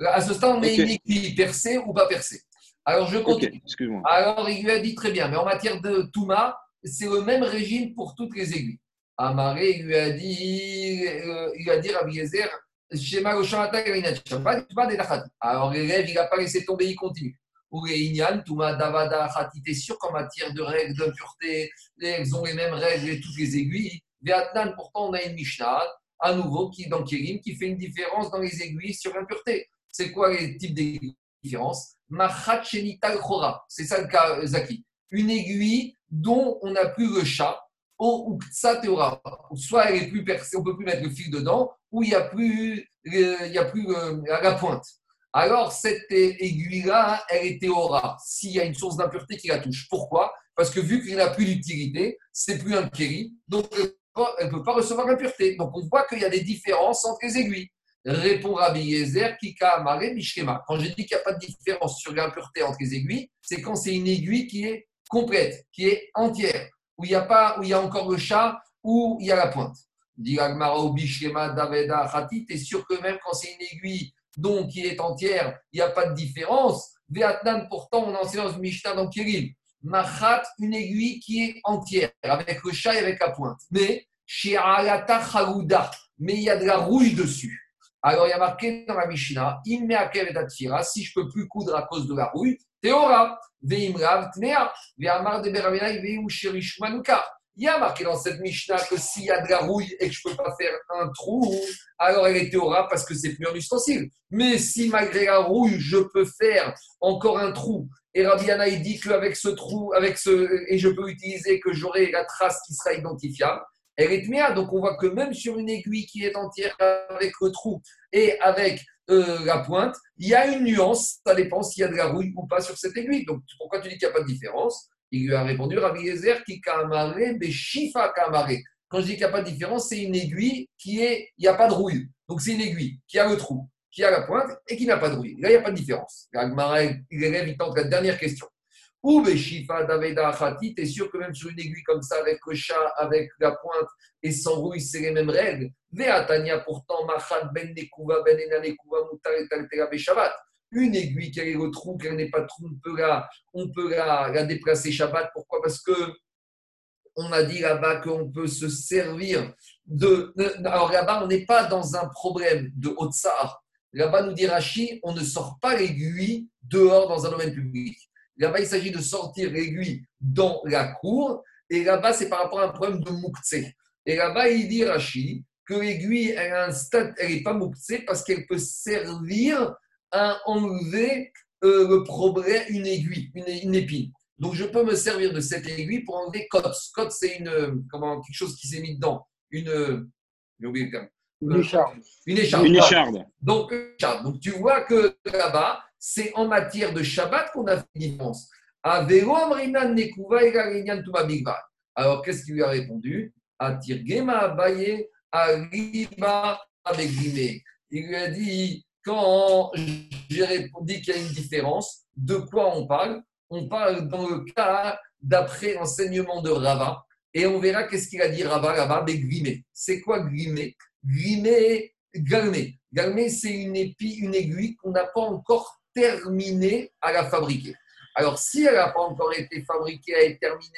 À ce stade, on met une aiguille percée ou pas percée. Alors, je continue. Alors, il lui a dit très bien, mais en matière de Touma, c'est le même régime pour toutes les aiguilles. Amaré, il lui a dit, euh, il a dit Rabbi Yezer, alors l'élève, il n'a pas laissé tomber, il continue. T'es sûr qu'en matière de règles d'impureté, elles ont les mêmes règles et toutes les aiguilles. Vietnam, pourtant, on a une Mishnah, à nouveau, qui, dans Kérim, qui fait une différence dans les aiguilles sur l'impureté. C'est quoi les types d'aiguilles différence? C'est ça le cas, Zaki. Une aiguille dont on n'a plus le chat, ou Soit elle est plus percée, on ne peut plus mettre le fil dedans, ou il n'y a plus, il y a plus la pointe. alors cette aiguille-là, elle était aura, s'il y a une source d'impureté qui la touche. Pourquoi? Parce que vu qu'il n'a plus d'utilité, c'est plus un kéri, donc elle ne peut pas recevoir l'impureté. Donc on voit qu'il y a des différences entre les aiguilles. Répond Rabbi Yezer, Kika Amare, Mishkema. Quand j'ai dit qu'il n'y a pas de différence sur l'impureté entre les aiguilles, c'est quand c'est une aiguille qui est complète, qui est entière, où il y a, pas, où il y a encore le chat, où il y a la pointe. T'es sûr que même quand c'est une aiguille donc qui est entière, il n'y a pas de différence? Vietnam, pourtant, on enseigne dans Mishnah dans Kirim. Machat, une aiguille qui est entière, avec le chat et avec la pointe. Mais, chez Alata mais il y a de la rouille dessus. Alors, il y a marqué dans la Mishnah, si je peux plus coudre à cause de la rouille, Théora, Veimrav, Tnea, Veamar de Shirishmanuka. Il y a marqué dans cette Mishnah que s'il y a de la rouille et que je ne peux pas faire un trou, alors elle est théora parce que c'est plus un ustensile. Mais si malgré la rouille, je peux faire encore un trou, et Rabbi il dit qu'avec ce trou, avec ce, et je peux utiliser que j'aurai la trace qui sera identifiable, Donc on voit que même sur une aiguille qui est entière avec le trou et avec euh, la pointe, il y a une nuance, ça dépend s'il y a de la rouille ou pas sur cette aiguille. Donc pourquoi tu dis qu'il n'y a pas de différence? Il lui a répondu, Rabbi Yezer, qui kamare, shifa kamare. Quand je dis qu'il n'y a pas de différence, c'est une aiguille qui est, il n'y a pas de rouille. Donc c'est une aiguille qui a le trou, qui a la pointe et qui n'a pas de rouille. Là, il n'y a pas de différence. Il élève, il tente la dernière question. Ou Beshifa Daveda Achati, tu es sûr que même sur une aiguille comme ça, avec le chat, avec la pointe et sans rouille, c'est les mêmes règles. Veatania pourtant, Machat Ben Nekuva Ben Enanekuva Mutar et Shabbat une aiguille qui a le trou, qu'elle n'est pas de trou, on peut la, déplacer Shabbat. Pourquoi? Parce que on a dit là-bas qu'on peut se servir de. Alors là-bas, on n'est pas dans un problème de Haute-Sahar. Là-bas, nous dit Rachi, on ne sort pas l'aiguille dehors dans un domaine public. Là-bas, il s'agit de sortir l'aiguille dans la cour. Et là-bas, c'est par rapport à un problème de Moukhtse. Et là-bas, il dit Rachi que l'aiguille, elle a un stade, elle n'est pas Moukhtse parce qu'elle peut servir à enlever euh, le problème, une aiguille, une, épine. Donc, je peux me servir de cette aiguille pour enlever COTS. COTS, c'est une, comment, quelque chose qui s'est mis dedans. Une, j'ai oublié le terme. Une écharde. Une écharde. Une écharde. Donc, donc, tu vois que là-bas, c'est en matière de Shabbat qu'on a fait une différence. Alors, qu'est-ce qu'il lui a répondu? Il lui a dit quand j'ai répondu qu'il y a une différence, de quoi on parle? On parle dans le cas d'après l'enseignement de Rava. Et on verra qu'est-ce qu'il a dit Rava là-bas, grimé. C'est quoi grimé Grimé, galmé. Galmé, c'est une, une aiguille qu'on n'a pas encore terminé à la fabriquer. Alors, si elle n'a pas encore été fabriquée, elle est terminée,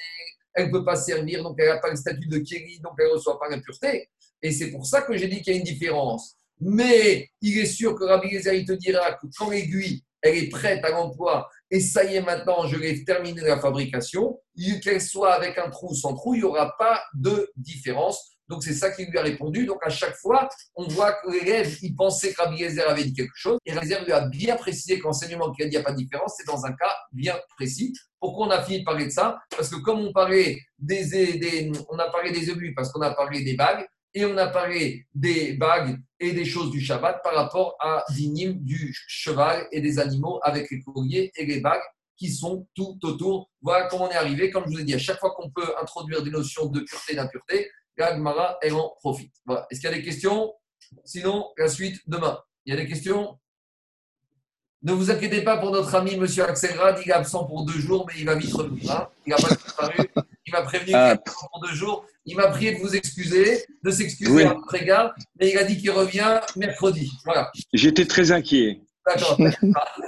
elle ne peut pas servir, donc elle n'a pas le statut de kéri, donc elle ne reçoit pas l'impureté. Et c'est pour ça que j'ai dit qu'il y a une différence mais il est sûr que Rabbi Gezer, te dira que quand l'aiguille, elle est prête à l'emploi, et ça y est maintenant, je vais terminer la fabrication, qu'elle soit avec un trou ou sans trou, il n'y aura pas de différence. Donc c'est ça qu'il lui a répondu. Donc à chaque fois, on voit que l'élève, il pensait que Rabbi avait dit quelque chose, et Rabbi lui a bien précisé que l'enseignement qui qu'il n'y a pas de différence, c'est dans un cas bien précis. Pourquoi on a fini de parler de ça? Parce que comme on parlait des, des, on a parlé des obus, parce qu'on a parlé des bagues, et on a parlé des bagues et des choses du Shabbat par rapport à dinim du cheval et des animaux avec les colliers et les bagues qui sont tout autour. Voilà comment on est arrivé. Comme je vous ai dit, à chaque fois qu'on peut introduire des notions de pureté et d'impureté, la elle en profite. Voilà. Est-ce qu'il y a des questions? Sinon, la suite demain. Il y a des questions? Ne vous inquiétez pas pour notre ami Monsieur Axelrad, il est absent pour deux jours, mais il va vite revenir. Hein. il n'a pas disparu. Il m'a prévenu qu'il est absent pour deux jours. Il m'a prié de vous excuser, de s'excuser à votre égard, mais il a dit qu'il revient mercredi. Voilà. J'étais très inquiet. D'accord. [LAUGHS]